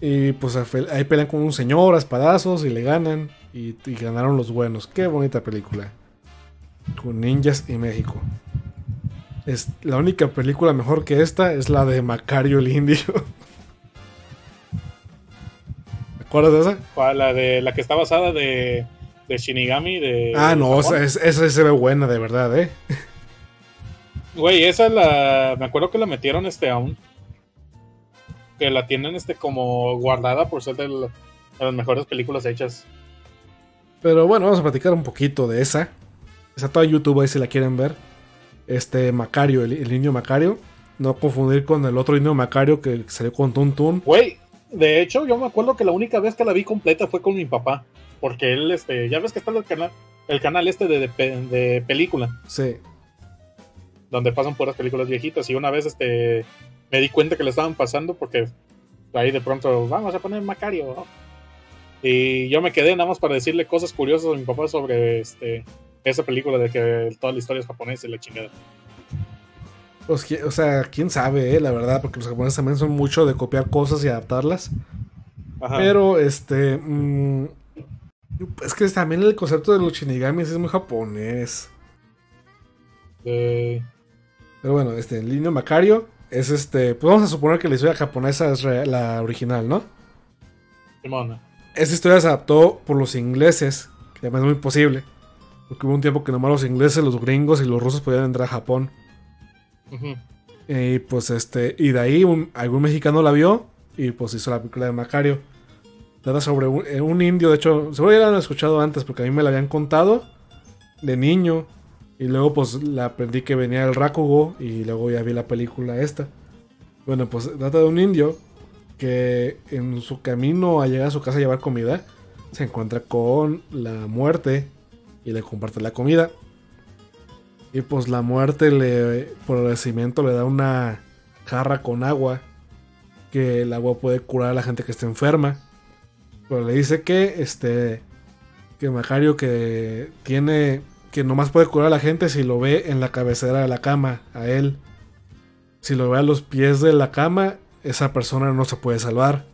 Y pues ahí pelean con un señor a espadazos y le ganan. Y, y ganaron los buenos. Qué bonita película. Con ninjas y México. Es, la única película mejor que esta es la de Macario el Indio. ¿Te acuerdas de esa? ¿Cuál? La de la que está basada de, de Shinigami. De, Ah, no, esa, es- esa se ve buena, de verdad, ¿eh? Güey, esa la. Me acuerdo que la metieron este aún. Que la tienen este como guardada por ser de, la- de las mejores películas hechas. Pero bueno, vamos a platicar un poquito de esa. Está toda YouTube ahí si la quieren ver. Este Macario, el, el niño Macario. No confundir con el otro niño Macario que salió con Tuntun. Güey, de hecho, yo me acuerdo que la única vez que la vi completa fue con mi papá. Porque él, este, ya ves que está el canal, el canal este de, de de película, Sí. donde pasan puras películas viejitas. Y una vez este me di cuenta que le estaban pasando porque ahí de pronto vamos a poner Macario. ¿no? Y yo me quedé nada más para decirle cosas curiosas a mi papá sobre este esa película de que toda la historia es japonesa y la chingada. Pues, o sea, quién sabe, eh, la verdad, porque los japoneses también son mucho de copiar cosas y adaptarlas. Ajá. Pero, este. mm, es que también el concepto de los shinigamis es muy japonés. De- Pero bueno, este, el niño Macario es este. Pues vamos a suponer que la historia japonesa es la original, ¿no? Simón. Esa historia se adaptó por los ingleses, que además es muy posible. Porque hubo un tiempo que nomás los ingleses, los gringos y los rusos podían entrar a Japón. Y pues este, y de ahí un- algún mexicano la vio y pues hizo la película de Macario. Trata sobre un, eh, un indio, de hecho, seguro ya la han escuchado antes porque a mí me la habían contado de niño. Y luego pues la aprendí que venía el Rakugo y luego ya vi la película esta. Bueno, pues trata de un indio que en su camino a llegar a su casa a llevar comida se encuentra con la muerte y le comparte la comida. Y pues la muerte le, por agradecimiento le da una jarra con agua. Que el agua puede curar a la gente que esté enferma. Pero le dice que este. Que Macario que tiene. Que nomás puede curar a la gente si lo ve en la cabecera de la cama. A él. Si lo ve a los pies de la cama. Esa persona no se puede salvar.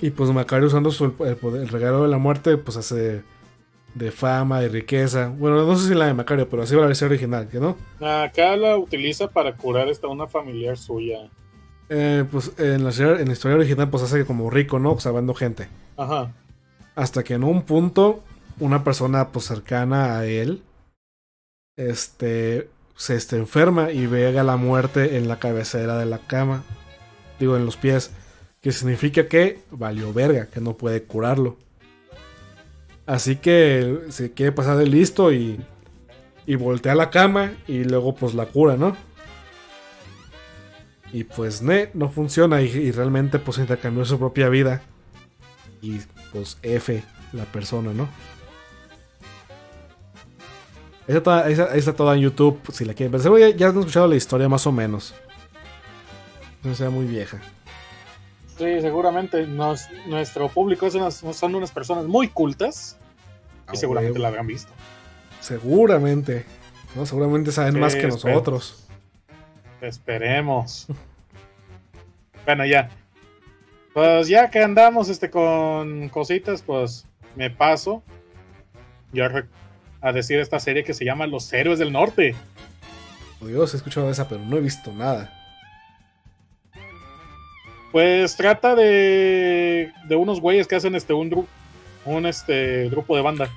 Y pues Macario usando su, el regalo de la muerte. Pues hace de fama y riqueza. Bueno, no sé si la de Macario, pero así va la versión original, ¿que no? Acá la utiliza para curar esta una familiar suya. Eh, pues en la, historia- en la historia original, pues hace como rico, ¿no? Salvando gente. Ajá. Hasta que en un punto, una persona pues cercana a él, este, se este, enferma y ve a la muerte en la cabecera de la cama. Digo, en los pies. Que significa que valió verga, que no puede curarlo. Así que se quiere pasar de listo y, y voltea la cama y luego pues la cura, ¿no? Y pues ne, no funciona y, realmente pues intercambió su propia vida. Y pues F la persona, ¿no? Esa está, toda en YouTube si la quieren ver. Ya, ya han escuchado la historia más o menos. No sea muy vieja. Sí, seguramente nos- nuestro público es son unas personas muy cultas y Ah, seguramente huevo. la habrán visto. Seguramente. ¿no? Seguramente saben Sí, más que nosotros. Esperemos. bueno, ya. Pues ya que andamos este con cositas, pues me paso yo a, decir esta serie que se llama Los Héroes del Norte. Oh, Dios, he escuchado esa, pero no he visto nada. Pues trata de, de unos güeyes que hacen este un, un este grupo de banda.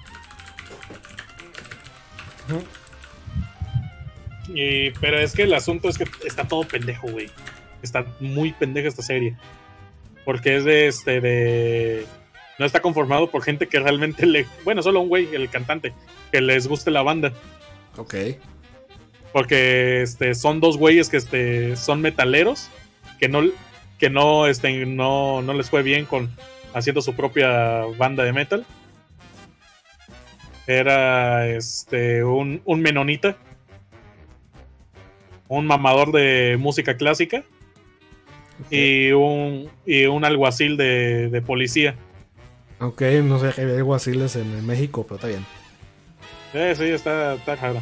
Y, pero es que el asunto es que está todo pendejo, güey. Está muy pendeja esta serie. Porque es de este de. No está conformado por gente que realmente le. Bueno, solo un güey, el cantante, que les guste la banda. Ok. Porque este, son dos güeyes que este, son metaleros. Que no, que no, este, no, no les fue bien con haciendo su propia banda de metal. Era este, un, un menonita. Un mamador de música clásica. Y un, y un alguacil de, de policía. Ok, no sé había alguaciles en, México, pero está bien. Eh, sí, está, está raro.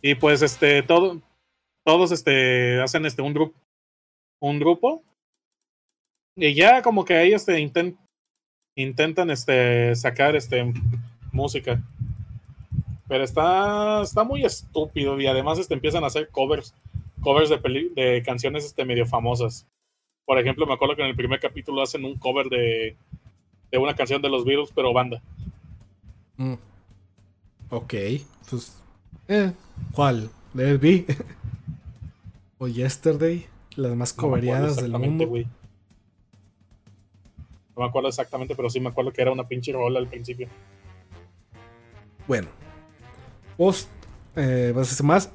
Y pues este, todo, todos este, hacen este un grupo. Un grupo. Y ya como que ahí este inten- intentan este sacar este música. Pero está, está muy estúpido. Y además este, empiezan a hacer covers. Covers de, peli- de canciones este, medio famosas. Por ejemplo, me acuerdo que en el primer capítulo hacen un cover de, de una canción de los Beatles, pero banda. Mm. Ok, pues. Eh, ¿Cuál? Let It Be. o Yesterday. Las más No coveriadas del exactamente, mundo. No me acuerdo exactamente, pero sí me acuerdo que era una pinche rola al principio. Bueno. Vos, eh, ¿vas a hacer más?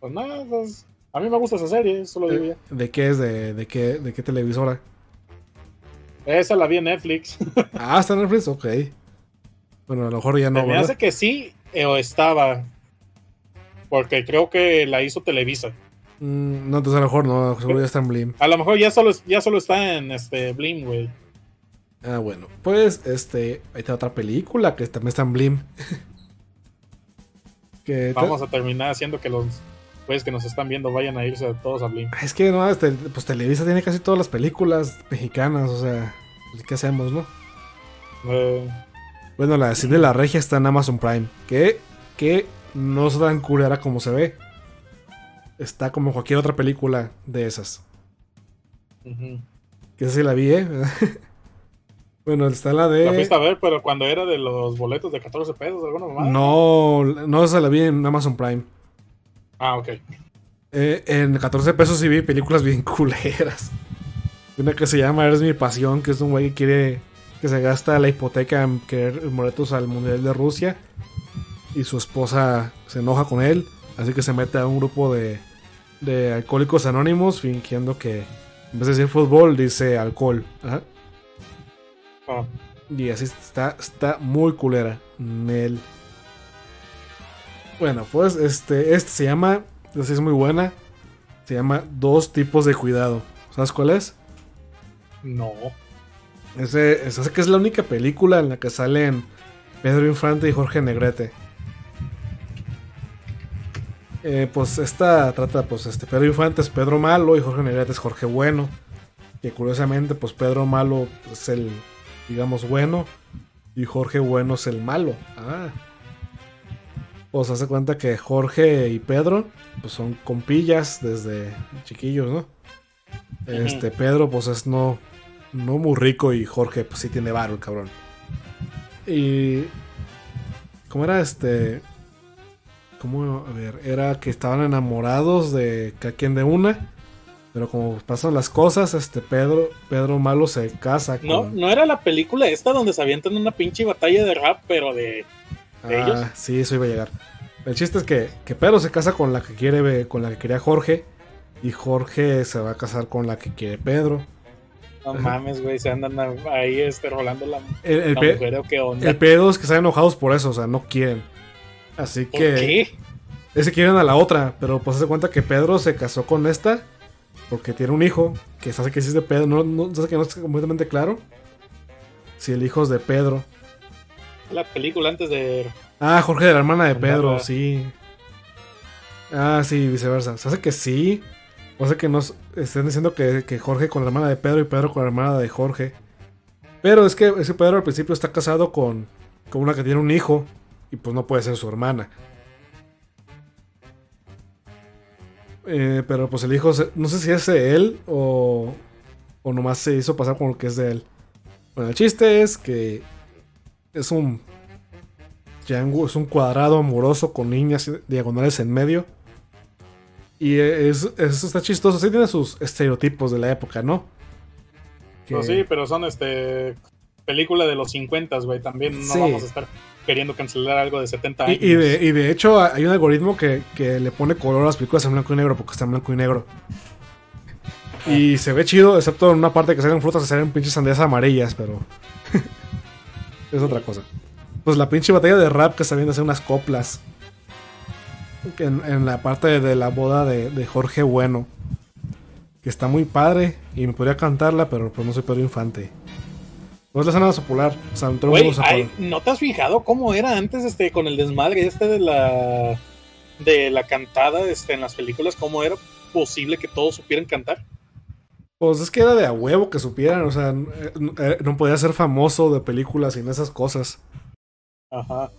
Pues nada, pues, a mí me gusta esa serie, eso lo digo ya. ¿De qué es? ¿De, de qué, de qué televisora? Esa la vi en Netflix. ah, está en Netflix, ok. Bueno, a lo mejor ya no. Me ¿verdad? hace que sí eh, o estaba. Porque creo que la hizo Televisa. Mm, no, entonces a lo mejor no, seguro ya está en Blim. A lo mejor ya solo, ya solo está en este Blim, güey. Ah, bueno. Pues, este, ahí está otra película que también está en Blim. que Vamos a terminar haciendo que los güeyes que nos están viendo vayan a irse todos a Blim. Es que no, este, pues Televisa tiene casi todas las películas mexicanas, o sea, pues, ¿qué hacemos, no? Eh, Bueno, la de la Regia está en Amazon Prime, que, que no es tan culera como se ve. Está como cualquier otra película de esas. ujú. Que esa sí la vi, ¿eh? bueno, está la La fuiste de... a ver, pero cuando era de los boletos de 14 pesos, alguna mamá. No, no, esa la vi en Amazon Prime. Ah, ok. Eh, en 14 pesos sí vi películas bien culeras. Una que se llama Eres mi pasión, que es un güey que quiere que se gasta la hipoteca en querer boletos al Mundial de Rusia. Y su esposa se enoja con él, así que se mete a un grupo de, de alcohólicos anónimos fingiendo que en vez de decir fútbol dice alcohol. Ajá. Ah, Y así está, está muy culera. Nel. Bueno, pues este, este se llama, esta es muy buena. Se llama Dos tipos de cuidado. ¿Sabes cuál es? no. Ese, esa que es la única película en la que salen Pedro Infante y Jorge Negrete. Eh, pues esta trata, pues este Pedro Infante es Pedro Malo y Jorge Negrete es Jorge Bueno. Que curiosamente, pues Pedro Malo es el, digamos, bueno y Jorge Bueno es el malo. Ah. Pues hace cuenta que Jorge y Pedro, pues son compillas desde chiquillos, ¿no? Este Pedro, pues es no, no muy rico y Jorge, pues sí tiene varo el cabrón. Y. ¿Cómo era este? ¿Cómo? A ver, era que estaban enamorados de cada quien de una. Pero como pasan las cosas, este Pedro, Pedro Malo se casa con. No, no era la película esta donde se avientan una pinche batalla de rap, pero de. ¿de ellos? Ah, sí, eso iba a llegar. El chiste es que, que Pedro se casa con la que quiere, con la que quería Jorge. Y Jorge se va a casar con la que quiere Pedro. No mames, güey, se andan ahí este, rolando la, El, el la mujer o qué onda. el pedo es que están enojados por eso, o sea, no quieren. Así ¿Por que. qué? Ese quieren a la otra, pero pues se cuenta que Pedro se casó con esta porque tiene un hijo que se hace que sí es de Pedro. No, no, se hace que no está completamente claro si el hijo es de Pedro. La película antes de. Ah, Jorge de la hermana de Pedro, sí. Ah, sí, viceversa. Se hace que sí. O sea que nos estén diciendo que, que Jorge con la hermana de Pedro y Pedro con la hermana de Jorge. Pero es que ese Pedro al principio está casado con, con una que tiene un hijo y pues no puede ser su hermana. Eh, pero pues el hijo, se- no sé si es de él o, o nomás se hizo pasar como que es de él. Bueno, el chiste es que es un es un cuadrado amoroso con líneas diagonales en medio. Y es- eso está chistoso. Sí tiene sus estereotipos de la época, ¿no? Que- No, sí, pero son este. Película de los 50, güey. También no Sí. vamos a estar queriendo cancelar algo de 70 años. y, y de, y de hecho hay un algoritmo que, que le pone color a las películas en blanco y negro porque está en blanco y negro. Y se ve chido, excepto en una parte que salen frutas, que salen pinches sandías amarillas, pero es otra cosa. Pues la pinche batalla de rap que está viendo hacer unas coplas. En, en la parte de la boda de, de Jorge Bueno. Que está muy padre y me podría cantarla, pero pues no soy Pedro Infante. No es la escena popular. O sea, todo el Güey, mundo se ay. ¿no te has fijado cómo era antes este con el desmadre este de la de la cantada este, en las películas? ¿Cómo era posible que todos supieran cantar? Pues es que era de a huevo que supieran, o sea, eh, no podía ser famoso de películas sin esas cosas. Ajá.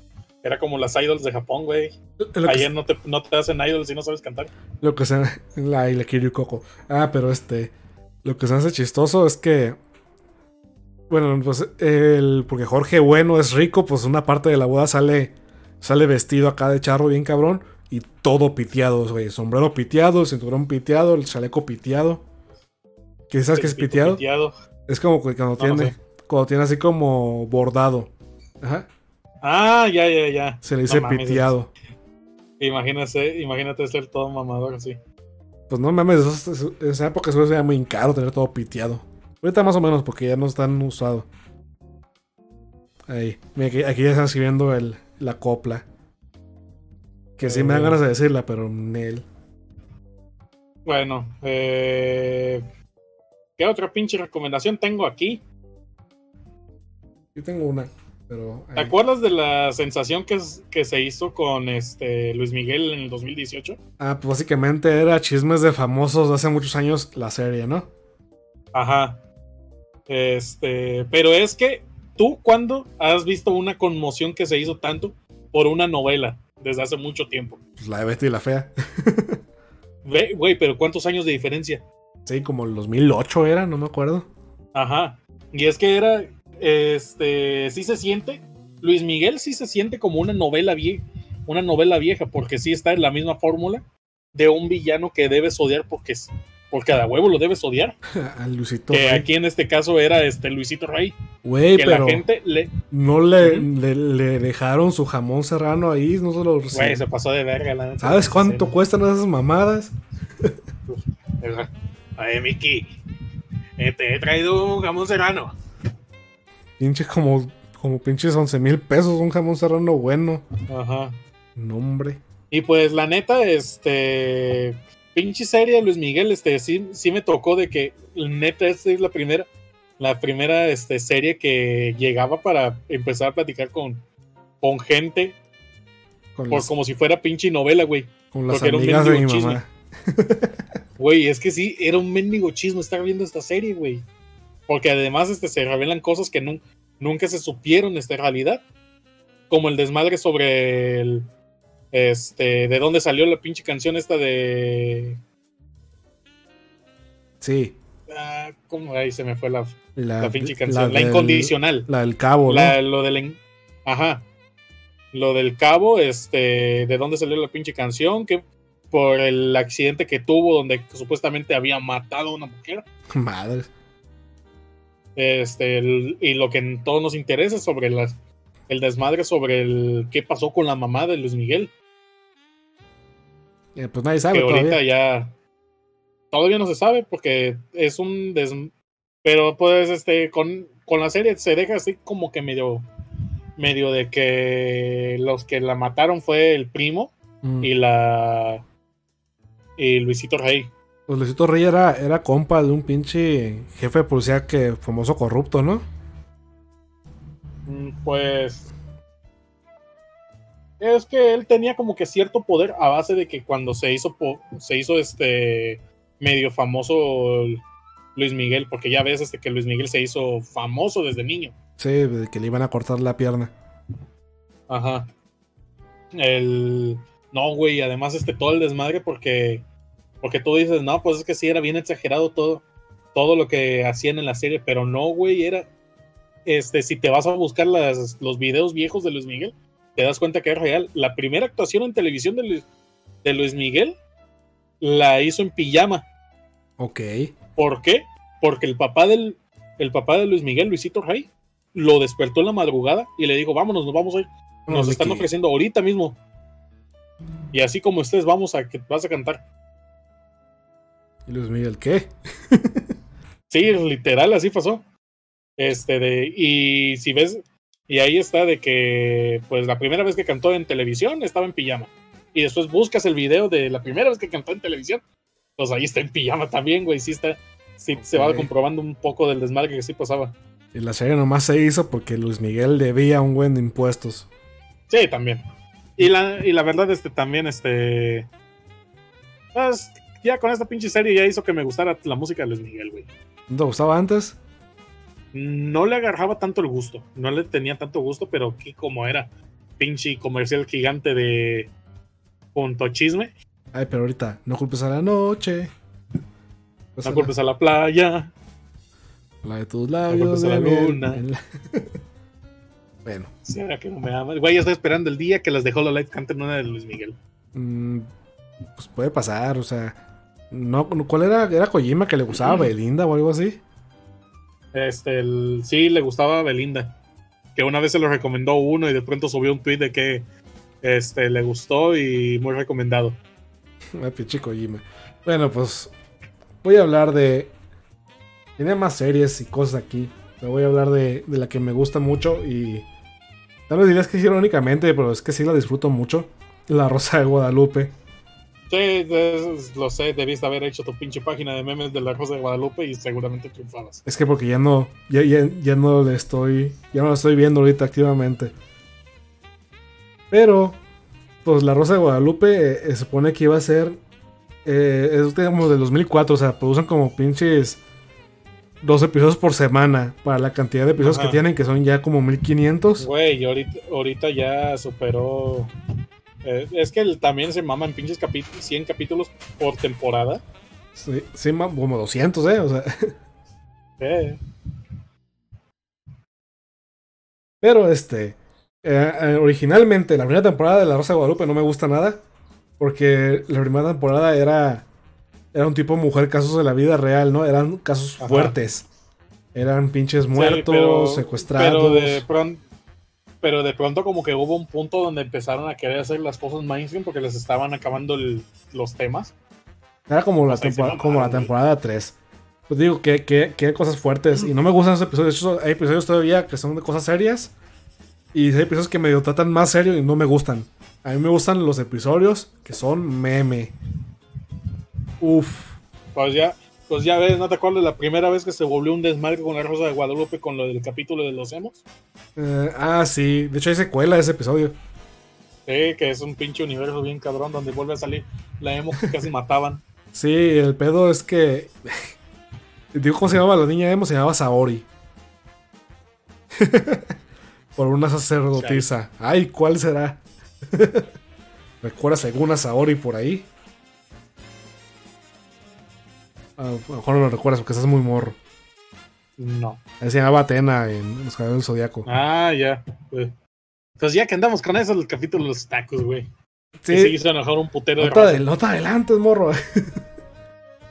Era como las idols de Japón, güey. Que, Ayer no te, no te hacen idols si no sabes cantar. lo que se la y la Kiryu Coco. Ah, pero este lo que se hace chistoso es que bueno, pues el porque Jorge Bueno es rico, pues una parte de la boda sale sale vestido acá de charro bien cabrón y todo piteado, güey, sombrero piteado, el cinturón piteado, el chaleco piteado. ¿Qué sabes qué es piteado? piteado. Es como que cuando No, no tiene sé. cuando tiene así como bordado. Ajá. Ah, ya, ya, ya. Se le dice No piteado. Imagínate, imagínate ser todo mamador así. Pues no mames, en esa época eso era muy caro tener todo piteado. Ahorita más o menos porque ya no están usado. Ahí. Mira, aquí, aquí ya están escribiendo el, la copla. Que sí me dan ganas de decirla, pero Nel. Bueno, eh, ¿qué otra pinche recomendación tengo aquí? Yo tengo una, pero. ¿Te acuerdas de la sensación que, es- que se hizo con este Luis Miguel en el 2018? Ah, pues básicamente era chismes de famosos de hace muchos años la serie, ¿no? Ajá. Este, pero es que tú cuándo has visto una conmoción que se hizo tanto por una novela desde hace mucho tiempo? Pues la de Betty y la Fea. Güey, pero ¿cuántos años de diferencia? Sí, como el 2008 era, no me acuerdo. Ajá. Y es que era, este, sí se siente, Luis Miguel sí se siente como una novela vieja, una novela vieja, porque sí está en la misma fórmula de un villano que debes odiar porque, es- porque a huevo lo debes odiar. Al Luisito. Que Rey. aquí en este caso era este Luisito Rey. Güey, Que pero la gente le, no le, le, le dejaron su jamón serrano ahí, no se lo güey, se pasó de verga. La neta. ¿Sabes cuánto cuestan esas mamadas? Ay, Miki, eh, te he traído un jamón serrano. Pinche como, como pinches 11 mil pesos un jamón serrano bueno. Ajá. No, hombre. Y pues la neta, este pinche serie de Luis Miguel, este sí, sí me tocó de que neta esta es la primera, la primera este, serie que llegaba para empezar a platicar con, con gente, Con por las, como si fuera pinche novela, güey. con las porque era un amigas de mi mendigo mamá. Güey, es que sí, era un mendigo chisme estar viendo esta serie, güey. Porque además este, se revelan cosas que nun- nunca se supieron esta realidad. Como el desmadre sobre el. Este. De dónde salió la pinche canción esta de. Sí. Ah, ¿Cómo? Ahí se me fue la, La, la pinche canción. La, del- incondicional. La del cabo, La- ¿no? lo del. Ajá. Lo del cabo, este. De dónde salió la pinche canción. Que por el accidente que tuvo, donde supuestamente había matado a una mujer. Madre. Este, el- y lo que en todos nos interesa es sobre las, el desmadre sobre el qué pasó con la mamá de Luis Miguel. Eh, pues nadie sabe que ahorita todavía. ya todavía no se sabe porque es un des... pero pues este con, con la serie se deja así como que medio medio de que los que la mataron fue el primo Mm. y la y Luisito Rey. Pues Luisito Rey era, era compa de un pinche jefe de policía que famoso corrupto, ¿no? Mm, Pues. Es que él tenía como que cierto poder a base de que cuando se hizo se hizo este medio famoso Luis Miguel, porque ya ves este que Luis Miguel se hizo famoso desde niño. Sí, que le iban a cortar la pierna. Ajá. El no, güey, además este todo el desmadre porque porque tú dices, "No, pues es que sí era bien exagerado todo todo lo que hacían en la serie, pero no, güey, era este si te vas a buscar las, los videos viejos de Luis Miguel, te das cuenta que es real. La primera actuación en televisión de Luis, de Luis Miguel la hizo en pijama. Ok. ¿Por qué? Porque el papá del el papá de Luis Miguel, Luisito Rey, lo despertó en la madrugada y le dijo, vámonos, nos vamos a ir. Nos No, están ofreciendo ahorita mismo. Y así como ustedes vamos a que vas a cantar. ¿Y Luis Miguel qué? Sí, literal, así pasó. Este de, y si ves, y ahí está de que pues la primera vez que cantó en televisión estaba en pijama. Y después buscas el video de la primera vez que cantó en televisión. Pues ahí está en pijama también, güey. Sí está, sí se va comprobando un poco del desmadre que sí pasaba. Y la serie nomás se hizo porque Luis Miguel debía un buen de impuestos. Sí, también. Y la, y la verdad, este también, este. Pues ya con esta pinche serie ya hizo que me gustara la música de Luis Miguel, güey. ¿No te gustaba antes? No le agarraba tanto el gusto. No le tenía tanto gusto, pero que como era pinche comercial gigante de punto chisme, Ay, pero ahorita, no culpes a la noche. Pues no a culpes a la playa. la, de tus labios. culpes a la luna. en la- bueno, ¿Será que no me amas? Güey, ya estoy esperando el día que las de Hollow Light canten una de Luis Miguel. mm, pues puede pasar, o sea. No, ¿Cuál era? ¿Era Kojima que le gustaba Belinda o algo así? Este, sí, le gustaba a Belinda. Que una vez se lo recomendó uno y de pronto subió un tweet de que este, le gustó y muy recomendado. Ay, pinche Kojima. Bueno, pues voy a hablar de. Tiene más series y cosas aquí. Pero voy a hablar de, de la que me gusta mucho y Tal vez dirías que es irónicamente, pero es que sí la disfruto mucho. La Rosa de Guadalupe. Sí, lo sé, debiste haber hecho tu pinche página de memes de la Rosa de Guadalupe y seguramente triunfabas. Es que porque ya no, ya, ya, ya no le estoy, ya no la estoy viendo ahorita activamente. Pero, pues la Rosa de Guadalupe eh, eh, se supone que iba a ser, eh, es digamos del 2004, o sea, producen como pinches dos episodios por semana para la cantidad de episodios Ajá. que tienen, que son ya como 1500. Güey, ahorita, ahorita ya superó. Eh, es que él también se mama en pinches capítulos, 100 capítulos por temporada. Sí, como 200, eh, o sea. Pero este, eh, eh, originalmente la primera temporada de La Rosa de Guadalupe no me gusta nada. Porque la primera temporada era, era un tipo de mujer casos de la vida real, ¿no? Eran casos Ajá. fuertes. Eran pinches sí, muertos, pero- secuestrados. Pero de, pronto, pero de pronto como que hubo un punto donde empezaron a querer hacer las cosas mainstream porque les estaban acabando el- los temas. Era como la, O sea, y se tempora- como la temporada 3. Pues digo que, que, que hay cosas fuertes. Y no me gustan esos episodios. De hecho, hay episodios todavía que son de cosas serias. Y hay episodios que medio tratan más serio y no me gustan. A mí me gustan los episodios que son meme. Uf. Pues ya, pues ya ves, ¿no te acuerdas la primera vez que se volvió un desmadre con la Rosa de Guadalupe con lo del capítulo de los emos? Eh, ah, sí. De hecho, hay secuela de ese episodio. Sí, que es un pinche universo bien cabrón donde vuelve a salir la emo que casi mataban. Sí, el pedo es que. Digo, ¿cómo se llamaba la niña emo? Se llamaba Saori. Por una sacerdotisa. Ay, ¿cuál será? ¿Recuerdas alguna Saori por ahí? Ah, a lo mejor no lo recuerdas porque estás muy morro. No. Se llamaba Atena en Los Caballeros del Zodiaco. Ah, ya. güey. Pues ya que andamos con eso, el capítulo de los tacos, güey. Que se sí, hizo enojar un putero de no te, raza. adel- no te adelantes, morro.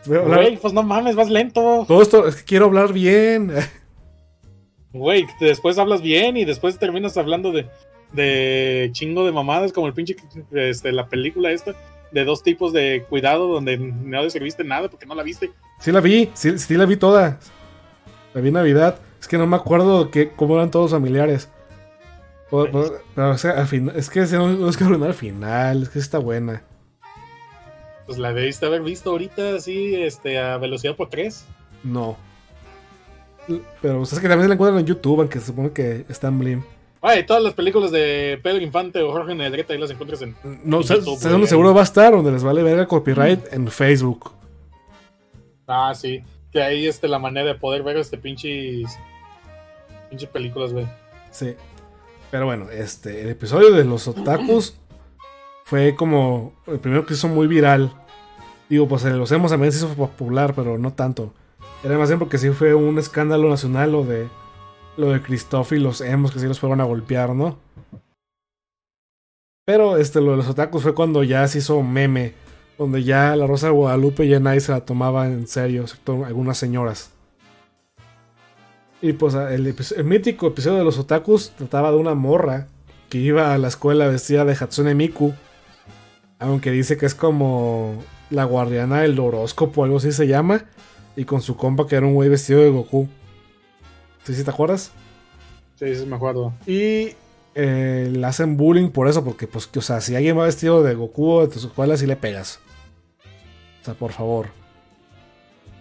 Güey, pues no mames, vas lento. Todo esto es que quiero hablar bien. Güey, después hablas bien y después terminas hablando de, de chingo de mamadas, como el pinche, este, la película esta, de dos tipos de cuidado donde no serviste nada porque no la viste. Sí la vi, sí, sí la vi toda. La vi en Navidad. Es que no me acuerdo que, cómo eran todos familiares. Pero, pero- pero, o sea, al es que no, no es que arruinar al final, es que está buena. Pues la debiste haber visto ahorita así, este, a velocidad por tres. No. Pero o sea, es que también la encuentran en YouTube, aunque se supone que está en Blim. Ay, todas las películas de Pedro Infante o Jorge Negrete ahí las encuentras en. No, sé dónde seguro va a estar, donde les vale ver el copyright en Facebook. Ah, sí. Que ahí este, la manera de poder ver este pinches. Pinches películas, güey. Sí. Pero bueno, este, el episodio de los otakus fue como el primero que hizo muy viral. Digo, pues en los emos también se hizo popular, pero no tanto. Era más bien porque sí fue un escándalo nacional lo de lo de Christoph y los emos que sí los fueron a golpear, ¿no? Pero este, lo de los otakus fue cuando ya se hizo meme, donde ya la Rosa de Guadalupe ya nadie se la tomaba en serio, excepto algunas señoras. Y pues el, el mítico episodio de los otakus trataba de una morra que iba a la escuela vestida de Hatsune Miku. Aunque dice que es como la guardiana del horóscopo, algo así se llama. Y con su compa que era un güey vestido de Goku. ¿Sí, sí te acuerdas? Sí, sí, me acuerdo. Y eh, le hacen bullying por eso, porque pues, o sea, si alguien va vestido de Goku o de tu escuela, sí le pegas. O sea, por favor.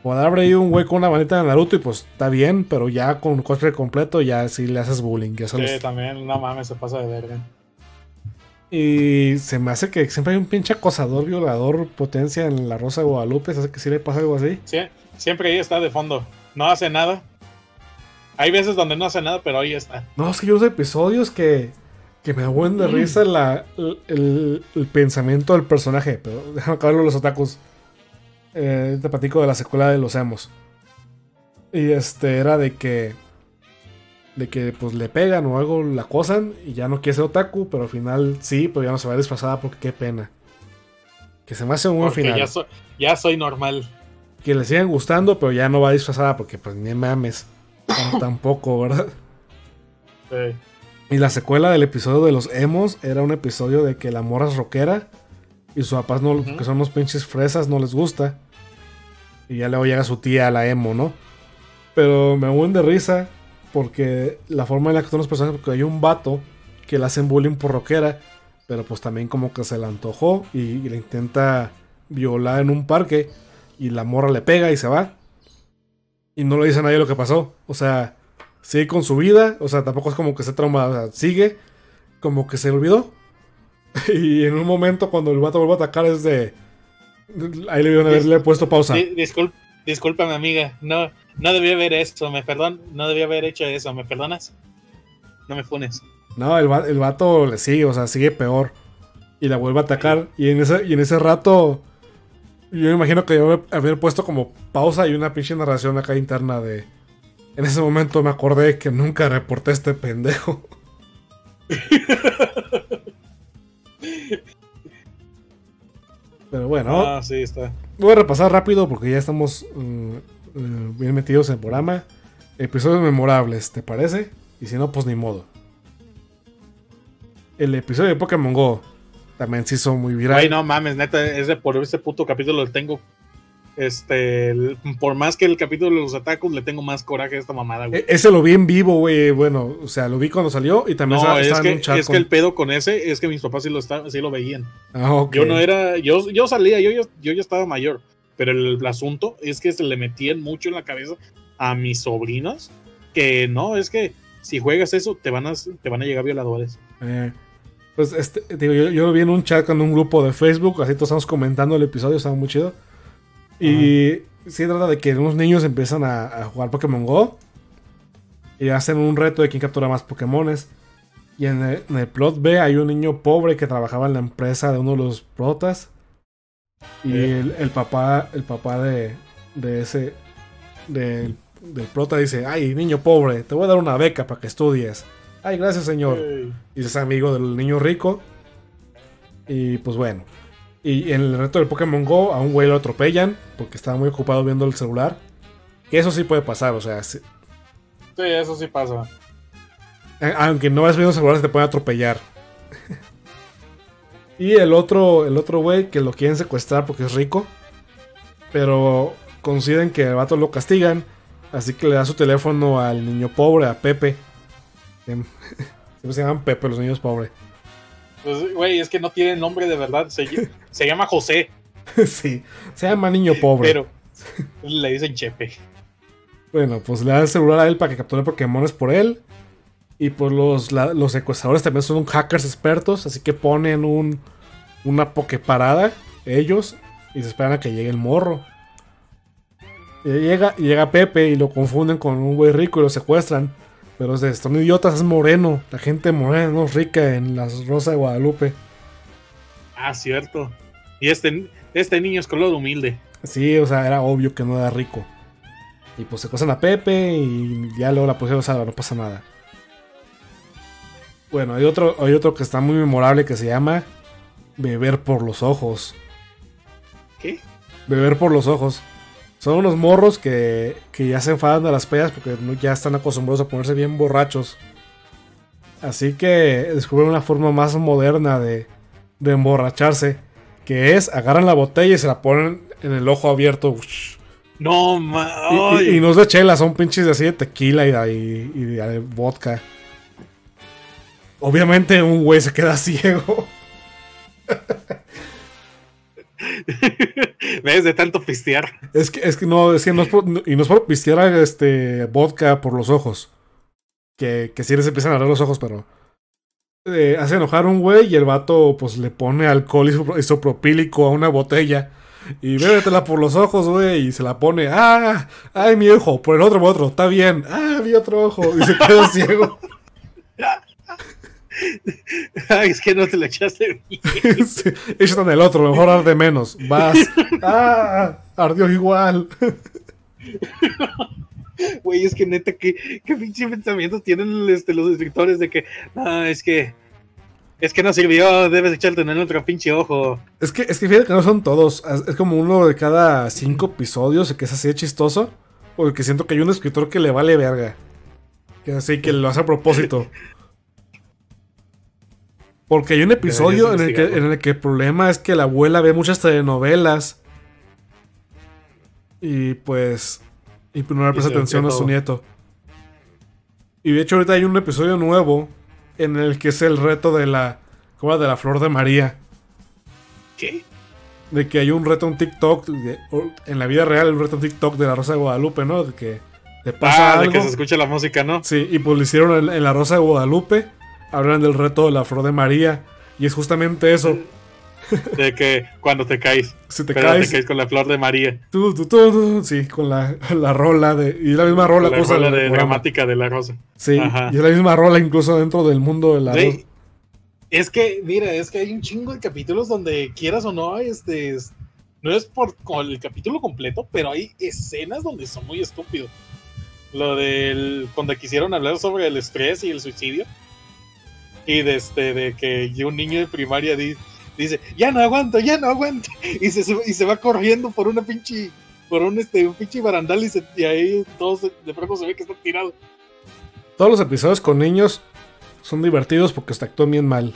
Podrá haber ido un güey con una manita de Naruto y pues está bien, pero ya con cosplay completo ya sí le haces bullying. ya Sí, los- también, no mames, se pasa de verga. Y se me hace que siempre hay un pinche acosador, violador, potencia en la Rosa de Guadalupe. Se hace que sí le pasa algo así. Sí, siempre ahí está de fondo. No hace nada. Hay veces donde no hace nada, pero ahí está. No, es que yo los episodios que, que me abunden de risa la, el, el- el pensamiento del personaje. Pero déjame acabarlo los otakus. Eh, te platico de la secuela de los emos. Y este era de que. De que pues le pegan o algo, la acosan y ya no quiere ser otaku, pero al final sí, pero ya no se va disfrazada porque qué pena. Que se me hace un buen Porque final. ya, so- ya soy normal. Que le sigan gustando, pero ya no va disfrazada porque pues ni mames. Tam- Tampoco, ¿verdad? Sí. Y la secuela del episodio de los emos era un episodio de que la morra es rockera y sus papás, no, que son unos pinches fresas, no les gusta. Y ya luego llega su tía, la emo, ¿no? Pero me aún de risa porque la forma en la que son los personajes, porque hay un vato que le hacen bullying por rockera, pero pues también como que se le antojó y, y le intenta violar en un parque y la morra le pega y se va. Y no le dice a nadie lo que pasó. O sea, sigue con su vida, o sea, tampoco es como que se trauma, o sea, sigue como que se olvidó. y en un momento cuando el vato vuelve a atacar es de... Ahí le haberle puesto pausa. Di- discul- discúlpame, amiga. No, no debí haber esto. Me perdón. No debí haber hecho eso. ¿Me perdonas? No me funes. No, el, el vato le sigue, o sea, sigue peor. Y la vuelve a atacar. Y en ese, y en ese rato, yo me imagino que yo haber puesto como pausa y una pinche narración acá interna de... En ese momento me acordé que nunca reporté a este pendejo. Pero bueno, Ah, sí, está. voy a repasar rápido porque ya estamos mm, mm, bien metidos en el programa. Episodios memorables, ¿te parece? Y si no, pues ni modo. El episodio de Pokémon Go también se hizo muy viral. Güey, no mames, neta, ese por ese puto capítulo le tengo. Este, el- por más que el capítulo de los atacos, le tengo más coraje a esta mamada, güey. E- ese lo vi en vivo, güey. Bueno, o sea, lo vi cuando salió y también No, es estaba que, en un chat. es con- que el pedo con ese es que mis papás sí lo, estaban- sí lo veían. Ah, ok. Yo no era, yo, yo salía, yo, yo, yo ya estaba mayor, pero el, asunto es que se le metían mucho en la cabeza a mis sobrinos que no, es que si juegas eso te van a, te van a llegar violadores. Eh, pues este, digo, yo, vi en un chat con un grupo de Facebook, así todos estamos comentando el episodio, estaba muy chido. Y sí trata de que unos niños empiezan a, a jugar Pokémon Go y hacen un reto de quién captura más Pokémones. Y en el, en el plot B hay un niño pobre que trabajaba en la empresa de uno de los protas. Y Eh. el, el papá, el papá de, de ese, del, del prota dice, ay, niño pobre, te voy a dar una beca para que estudies. Ay, gracias señor Ey. y es amigo del niño rico. Y pues bueno. Y en el reto del Pokémon Go a un güey lo atropellan porque estaba muy ocupado viendo el celular. Y eso sí puede pasar, o sea, Sí, eso sí pasa. a- aunque no vayas viendo el celular se te pueden atropellar. y el otro, el otro güey que lo quieren secuestrar porque es rico. Pero consiguen que el vato lo castigan. Así que le da su teléfono al niño pobre, a Pepe. Em, Siempre se llaman Pepe los niños pobres. Pues, güey, es que no tiene nombre de verdad. Se, ll- se llama José, sí, se llama niño pobre. pero le dicen Chepe. Bueno, pues le da el celular a él para que capture Pokémones por él. Y pues los, la- los secuestradores también son hackers expertos, así que ponen un, una Poképarada, ellos, y se esperan a que llegue el morro. Y llega, y llega Pepe y lo confunden con un güey rico y lo secuestran. Pero es de, son idiotas, es moreno. La gente morena no es rica en las Rosas de Guadalupe. Ah, cierto. Y este, este niño es color humilde. Sí, o sea, era obvio que no era rico. Y pues secuestran a Pepe y ya luego la pusieron salva, no pasa nada. Bueno, hay otro, hay otro que está muy memorable que se llama Beber por los ojos. ¿Qué? Beber por los ojos. Son unos morros que, que ya se enfadan de las pedas porque ya están acostumbrados a ponerse bien borrachos. Así que descubren una forma más moderna de, de emborracharse. Que es, agarran la botella y se la ponen en el ojo abierto. No, ma. Y, y- y no es de chela, son pinches así de tequila y, y- y de vodka. Obviamente un güey se queda ciego. ¿Ves? De tanto pistear. Es que, es que no, es que no es por, y no es pistear este vodka por los ojos. Que, que sí les empiezan a arder los ojos, pero. eh, hace enojar un güey y el vato pues le pone alcohol isopro- isopropílico a una botella. Y bébetela por los ojos, güey. Y se la pone. ¡Ah! ¡Ay, mi ojo! Por el otro, por otro. Está bien. ¡Ah, mi otro ojo! Y se queda ciego. Ay, es que no te lo echaste bien. Sí, en el otro, mejor arde menos. Vas. ¡Ah! Ardió igual. Güey, es que neta, ¿qué, qué pinche pensamientos tienen este, los escritores de que, ah, es que, es que no sirvió, debes echarte en el otro pinche ojo. Es que, es que fíjate que no son todos. Es es como uno de cada cinco episodios que es así de chistoso. Porque siento que hay un escritor que le vale verga. Que así que lo hace a propósito. Porque hay un episodio en el, que, en el que el problema es que la abuela ve muchas telenovelas. Y pues. Y no le presta atención a su nieto. Y de hecho, ahorita hay un episodio nuevo. en el que es el reto de la. ¿Cómo? De la flor de María. ¿Qué? De que hay un reto en TikTok. de- en la vida real, un reto en TikTok de la Rosa de Guadalupe, ¿no? De que te pasa Ah, de algo. que se escucha la música, ¿no? Sí, y pues lo hicieron en, en la Rosa de Guadalupe. Hablan del reto de la flor de María. Y es justamente eso. De que cuando te caes. Si te pero caes. te caes con la flor de María. tú, tú, tú, tú, sí, con la, la rola de. Y la misma rola, la cosa rola de gramática de la rosa. Sí, Ajá. y es la misma rola incluso dentro del mundo de la rosa. es que, mira, es que hay un chingo de capítulos donde quieras o no, este, es- no es por con el capítulo completo, pero hay escenas donde son muy estúpidos. Lo del, cuando quisieron hablar sobre el estrés y el suicidio. Y de, este, de que un niño de primaria di- dice, ya no aguanto, ya no aguanto. Y se, y se va corriendo por una pinche, por un, este, un pinche barandal y, se- y ahí todos de pronto se ve que está tirado. Todos los episodios con niños son divertidos porque se actúan bien mal.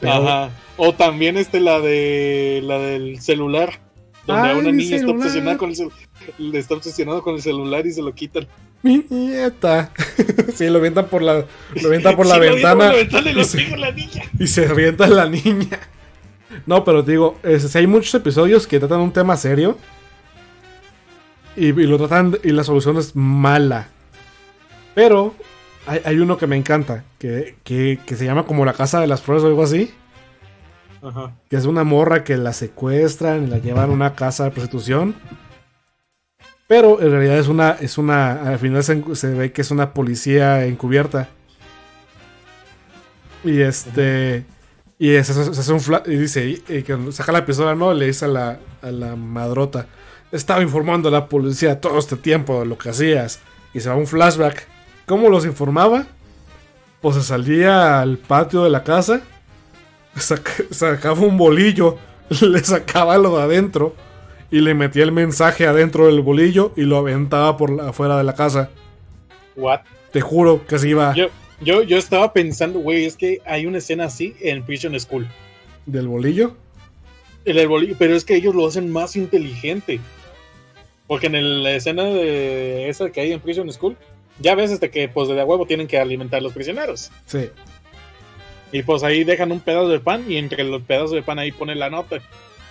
Pero- Ajá. O también este la de la del celular. Donde Ay, a una niña está celular. obsesionada con el está obsesionado con el celular y se lo quitan. Mi nieta. sí, lo avientan por la, lo avientan por la lo por ventana la ventana y lo y se- la niña. y se revienta la niña. No, pero te digo, es- hay muchos episodios que tratan un tema serio y, y lo tratan y la solución es mala. Pero hay, hay uno que me encanta, que, que, que se llama como la casa de las flores o algo así. Ajá. que es una morra que la secuestran y la llevan a una casa de prostitución. Pero en realidad es una, es una, al final se, ve que es una policía encubierta. Y este, y se, hace un fla- y dice, y, saca la pistola, no, le dice a la, a la madrota, estaba informando a la policía todo este tiempo de lo que hacías. Y se va un flashback. ¿Cómo los informaba? Pues se salía al patio de la casa saca- sacaba un bolillo, le sacaba lo de adentro y le metía el mensaje adentro del bolillo y lo aventaba por la- afuera de la casa. What? Te juro que se iba Yo, yo, yo estaba pensando, güey, es que hay una escena así en Prison School. del bolillo. En el boli- pero es que ellos lo hacen más inteligente. Porque en el- la escena de esa que hay en Prison School, ya ves este que pues de huevo tienen que alimentar a los prisioneros. Sí. Y pues ahí dejan un pedazo de pan y entre los pedazos de pan ahí ponen la nota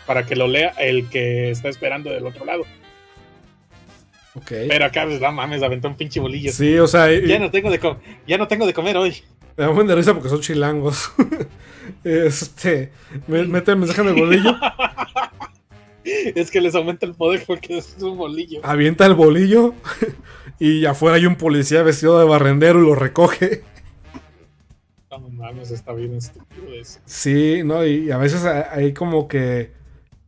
para que lo lea el que está esperando del otro lado. Ok. Pero acá, pues, no mames, aventó un pinche bolillo. Sí, o sea, y- Ya no tengo de ya no tengo de comer hoy. me da un buen de risa porque son chilangos. este, me- mete el mensaje en el bolillo, Es que les aumenta el poder porque es un bolillo. avienta el bolillo y afuera hay un policía vestido de barrendero y lo recoge. No mames, está bien estúpido eso. Sí, no, y a veces hay como que,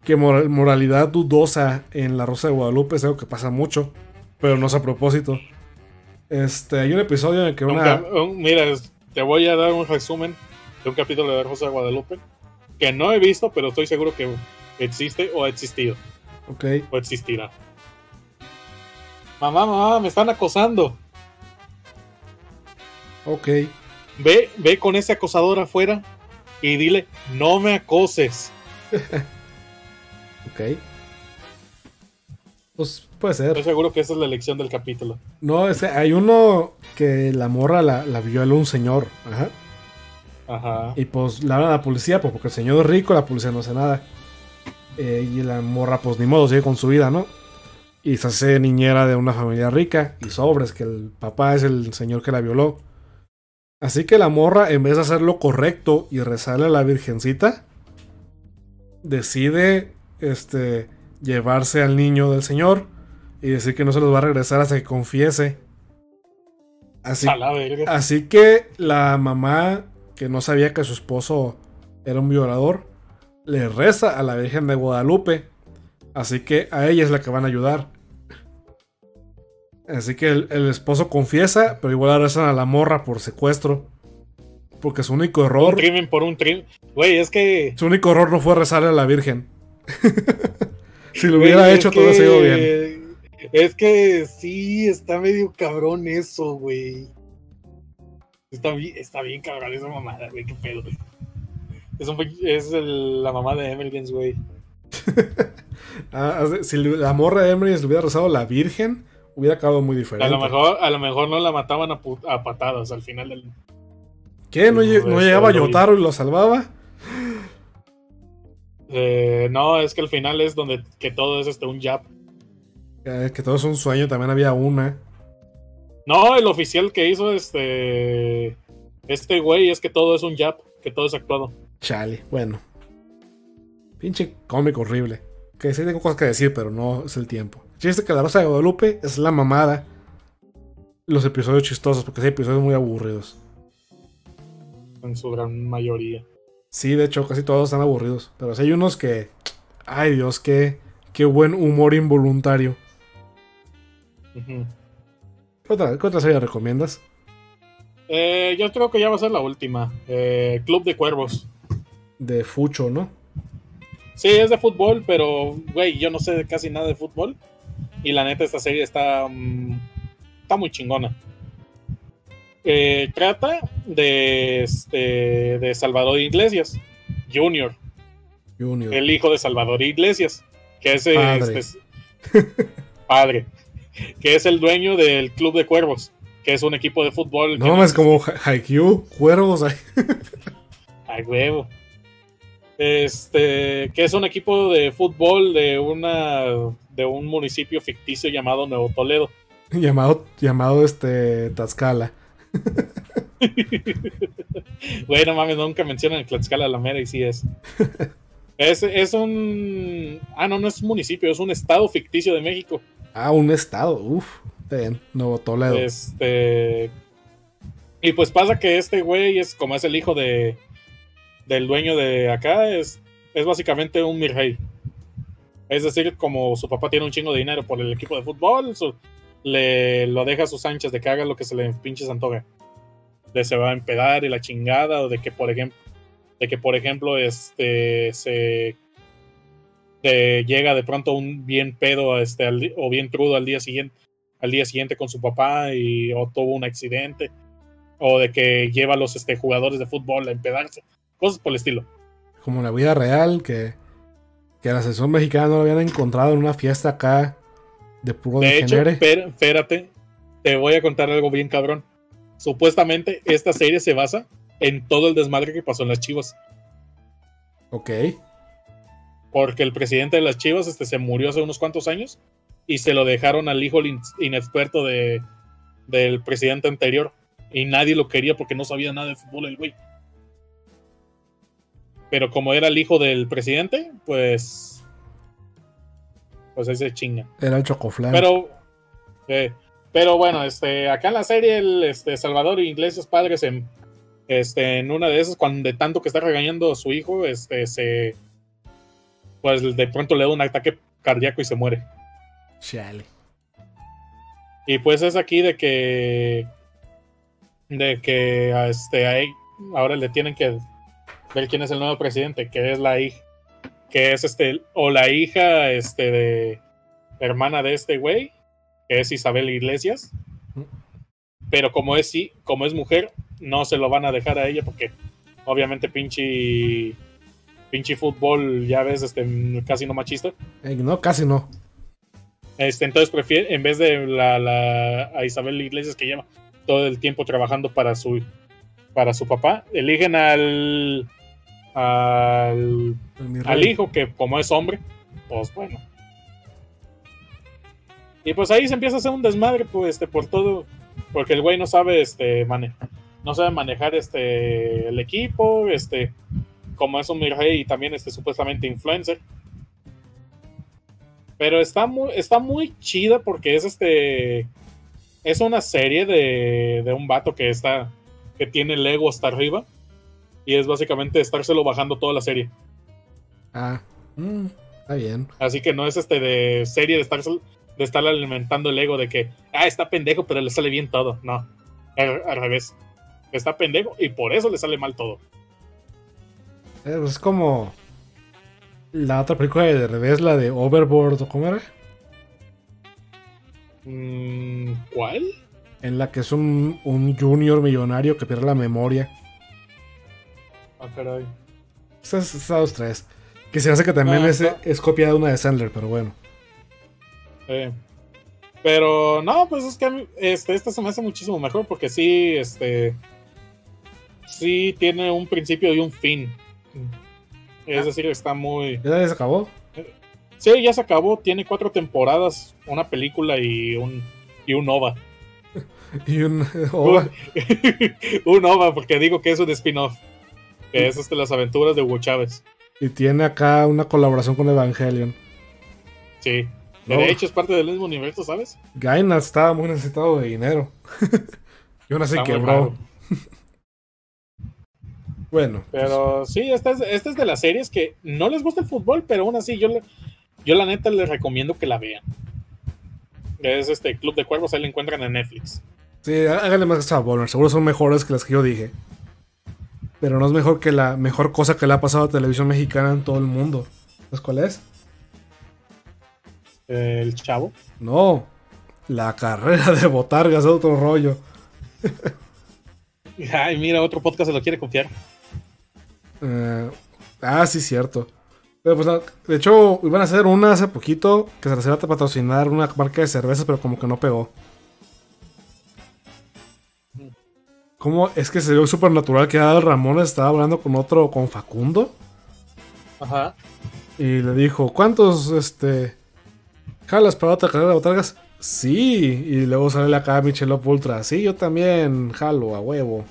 que moral- moralidad dudosa en La Rosa de Guadalupe, es algo que pasa mucho, pero no es a propósito. Este, hay un episodio en el que Un una... un- mira, te voy a dar un resumen de un capítulo de Rosa de Guadalupe que no he visto, pero estoy seguro que existe o ha existido Ok, o existirá. Mamá, mamá, me están acosando. ok, Ve, ve con ese acosador afuera y dile, no me acoses. ok. Pues puede Estoy ser. seguro que esa es la elección del capítulo. No, es que hay uno que la morra la, la violó un señor, ajá. Ajá. Y pues la hablan a la policía, pues porque el señor es rico, la policía no hace nada. Eh, y la morra, pues ni modo, sigue con su vida, ¿no? Y se hace niñera de una familia rica. Y sobres, que el papá es el señor que la violó. Así que la morra, en vez de hacer lo correcto y rezarle a la virgencita, decide este, llevarse al niño del señor y decir que no se los va a regresar hasta que confiese. Así. Así que la mamá, que no sabía que su esposo era un violador, le reza a la Virgen de Guadalupe. Así que a ella es la que van a ayudar. Así que el, el esposo confiesa, pero igual rezan a la morra por secuestro. Porque su único Un error, crimen por un crimen. Güey, es que. su único error no fue rezarle a la Virgen. si lo güey, hubiera hecho, todo hubiera sido bien. que- Es que sí, está medio cabrón eso, güey. Está bien, está bien cabrón esa mamada, güey, qué pedo. Es, un, pe- es el- la mamá de Emergence, güey. Ah, si la morra de Emery le hubiera rezado a la Virgen, hubiera acabado muy A diferente. lo mejor, a lo mejor no la mataban a, a patadas al final del. ¿Qué? ¿No, no Este, llegaba Yotaro y lo salvaba? Eh, no, es que al final es donde que todo es este un jab. Eh, que todo es un sueño, también había una. No, el oficial que hizo este. Este güey es que todo es un jab, que todo es actuado. Chale, bueno. Pinche cómico horrible. Que sí tengo cosas que decir, pero no es el tiempo. Chiste es que la Rosa de Guadalupe es la mamada. Los episodios chistosos, porque hay episodios muy aburridos. En su gran mayoría. Sí, de hecho, casi todos están aburridos. Pero sí hay unos que. Ay, Dios, qué, qué buen humor involuntario. ¿Qué otra, qué otra serie recomiendas? Eh, yo creo que ya va a ser la última. Eh, Club de Cuervos. De Fucho, ¿no? Sí, es de fútbol, pero, güey, yo no sé casi nada de fútbol. Y la neta, esta serie está, mm, está muy chingona. Eh, trata de, este, de Salvador Iglesias, Junior, Junior. el hijo de Salvador Iglesias, que es, Padre. este, padre, que es el dueño del Club de Cuervos, que es un equipo de fútbol. No mames, como Ha- Haikyuu, cuervos. ay. Ay, huevo. Este, que es un equipo de fútbol de una de un municipio ficticio llamado Nuevo Toledo. llamado, llamado este Tlaxcala. Güey, no mames, nunca mencionan el Tlaxcala la mera y sí es. Es, es un. Ah, no, no es un municipio, es un estado ficticio de México. Ah, un estado. Uf. Bien, Nuevo Toledo. Este. Y pues pasa que este güey es como es el hijo de. del dueño de acá, es, es básicamente un Mirrey. Es decir, como su papá tiene un chingo de dinero por el equipo de fútbol, su- le lo deja a sus anchas de que haga lo que se le pinches antoje. De se va a empedar y la chingada, o de que por ejemplo, de que por ejemplo, este se llega de pronto un bien pedo este, o bien crudo al día siguiente al día siguiente con su papá y o tuvo un accidente o de que lleva a los este, jugadores de fútbol a empedarse cosas por el estilo Como en la vida real, que, que la selección mexicana no lo habían encontrado en una fiesta acá de puro de hecho per- espérate te voy a contar algo bien cabrón supuestamente esta serie se basa en todo el desmadre que pasó en las Chivas Ok. porque el presidente de las Chivas este, se murió hace unos cuantos años y se lo dejaron al hijo in- inexperto de, del presidente anterior y nadie lo quería porque no sabía nada de fútbol el güey. Pero como era el hijo del presidente, pues pues ahí se chinga. Era el chocoflan. Pero eh, pero bueno, este acá en la serie el este Salvador Iglesias padres en este en una de esas cuando de tanto que está regañando a su hijo, este se pues de pronto le da un ataque cardíaco y se muere. Chale. Y pues es aquí de que. De que a este, a él- ahora le tienen que ver quién es el nuevo presidente, que es la hija. Que es este. O la hija este, de. Hermana de este güey, que es Isabel Iglesias. Pero como es, sí, como es mujer, no se lo van a dejar a ella porque obviamente pinche. Pinche fútbol, ya ves, este, casi no machista. Eh, no, casi no. Este, entonces prefiere, en vez de la, la- a Isabel Iglesias que lleva todo el tiempo trabajando para su para su papá, eligen al al, al hijo que como es hombre, pues bueno. Y pues ahí se empieza a hacer un desmadre, pues, este, por todo, porque el güey no sabe, este, mane no sabe manejar, este, el equipo, este, como es un Mirrey y también, este, supuestamente influencer. Pero está muy, está muy chida porque es este. Es una serie de, de un vato que está. que tiene el ego hasta arriba. Y es básicamente estárselo bajando toda la serie. Ah, mm, está bien. Así que no es este de serie de estar, de estar alimentando el ego de que, ah, está pendejo, pero le sale bien todo. No, al, al revés. Está pendejo y por eso le sale mal todo. Eh, pues es como la otra película de revés, la de Overboard, ¿o ¿cómo era? Mm, ¿Cuál? En la que es un, un junior millonario que pierde la memoria. Ah, caray. Esas dos tres. Que se hace que también Ah, es, está. es copia de una de Sandler, pero bueno. Eh, pero no, pues es que a mí, este, esta se me hace muchísimo mejor porque sí, este. sí tiene un principio y un fin. Es decir, está muy. ¿Ya se acabó? Sí, ya se acabó. Tiene cuatro temporadas, una película y un, y un OVA. Y un OVA. un OVA, porque digo que es un spin-off. Que es este, las aventuras de Hugo Chávez. Y tiene acá una colaboración con Evangelion. Sí. No. De hecho, es parte del mismo universo, ¿sabes? Gaina estaba muy necesitado de dinero. y aún así Está muy quebró. raro. Bueno, pues, Pero sí, esta es, esta es de las series que no les gusta el fútbol, pero aún así yo, le- yo la neta les recomiendo que la vean. Es este Club de Cuervos, ahí la encuentran en Netflix. sí, háganle más Bonner. Seguro son mejores que las que yo dije. Pero no es mejor que la mejor cosa que le ha pasado a televisión mexicana en todo el mundo. ¿Sabes cuál es? El chavo. No. La carrera de Botargas es otro rollo. Ay, mira, otro podcast se lo quiere confiar. Eh, ah, sí, cierto. Pero pues, de hecho, iban a hacer una hace poquito que se les iba a patrocinar una marca de cervezas, pero como que no pegó. ¿Cómo? Es que se vio súper natural que Adal Ramón estaba hablando con otro, con Facundo. Ajá. Y le dijo, ¿cuántos, este... jalas para otra carrera de botargas? Sí. Y luego sale acá Michelob Ultra. Sí, yo también jalo a huevo.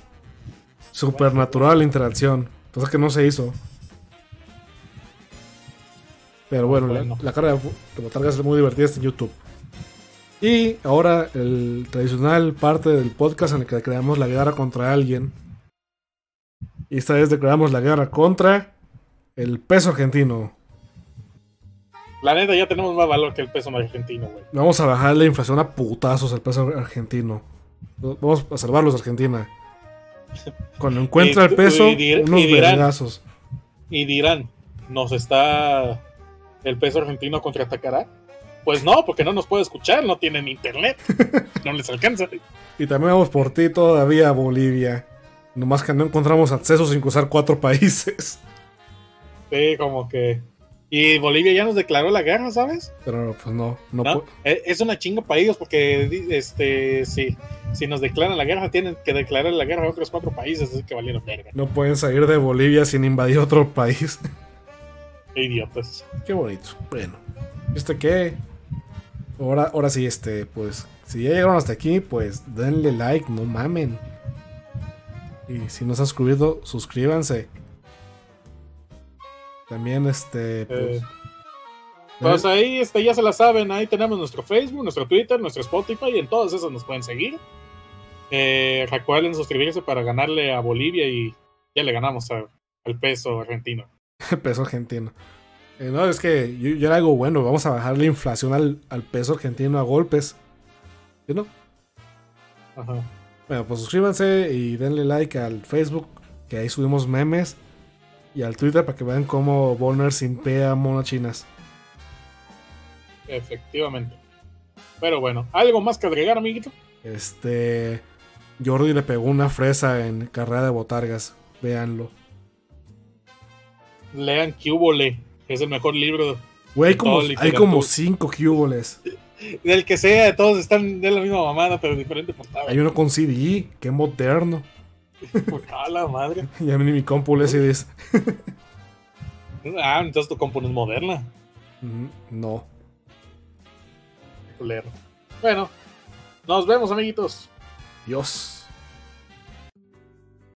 Súper natural la interacción. Cosa que no se hizo. Pero bueno, la- Bueno. La, carrera de botargas es muy divertida está en YouTube. Y ahora el tradicional parte del podcast en el que declaramos la guerra contra alguien. Y esta vez declaramos la guerra contra el peso argentino. La neta, ya tenemos más valor que el peso argentino, güey. Vamos a bajar la inflación a putazos al peso argentino. Vamos a salvarlos, Argentina. Cuando encuentra el peso, y dir- unos y dirán- vergazos. Y dirán, ¿nos está el peso argentino contraatacará? Pues no, porque no nos puede escuchar, no tienen internet. No les alcanza. Y también vamos por ti todavía a Bolivia. Nomás que no encontramos acceso sin cruzar cuatro países. Sí, como que. Y Bolivia ya nos declaró la guerra, ¿sabes? Pero pues no, no, ¿No? Eh, Es una chinga para ellos porque este si, si nos declaran la guerra, tienen que declarar la guerra a otros cuatro países, así que valieron verga. no pueden salir de Bolivia sin invadir otro país. Qué idiotas. Qué bonito. Bueno, ¿viste qué? Ahora, ahora sí, este, pues, si ya llegaron hasta aquí, pues denle like, no mamen. Y si no se han suscrito, suscríbanse. También, este, pues. Eh, Pues ahí este, ya se la saben, ahí tenemos nuestro Facebook, nuestro Twitter, nuestro Spotify, y en todas esas nos pueden seguir. Eh, recuerden suscribirse para ganarle a Bolivia y ya le ganamos a- al peso argentino. peso argentino. Eh, no, es que yo, yo era algo bueno. Vamos a bajar la inflación al, al peso argentino a golpes. ¿Sí, no? Ajá. Bueno, pues suscríbanse y denle like al Facebook, que ahí subimos memes. Y al Twitter para que vean cómo Bonner simpea monas chinas. Efectivamente. Pero bueno, ¿algo más que agregar, amiguito? Este. Jordi le pegó una fresa en carrera de botargas. Véanlo. Lean Cubole, que es el mejor libro Güey, hay como, hay cinco cuboles. del que sea, todos están de la misma mamada, pero diferente portada. Hay uno con CD, qué moderno. A la madre. Y a mí ni mi compu CDs. Ah, entonces tu compu no es moderna. Mm, No. Bueno, nos vemos, amiguitos. Dios.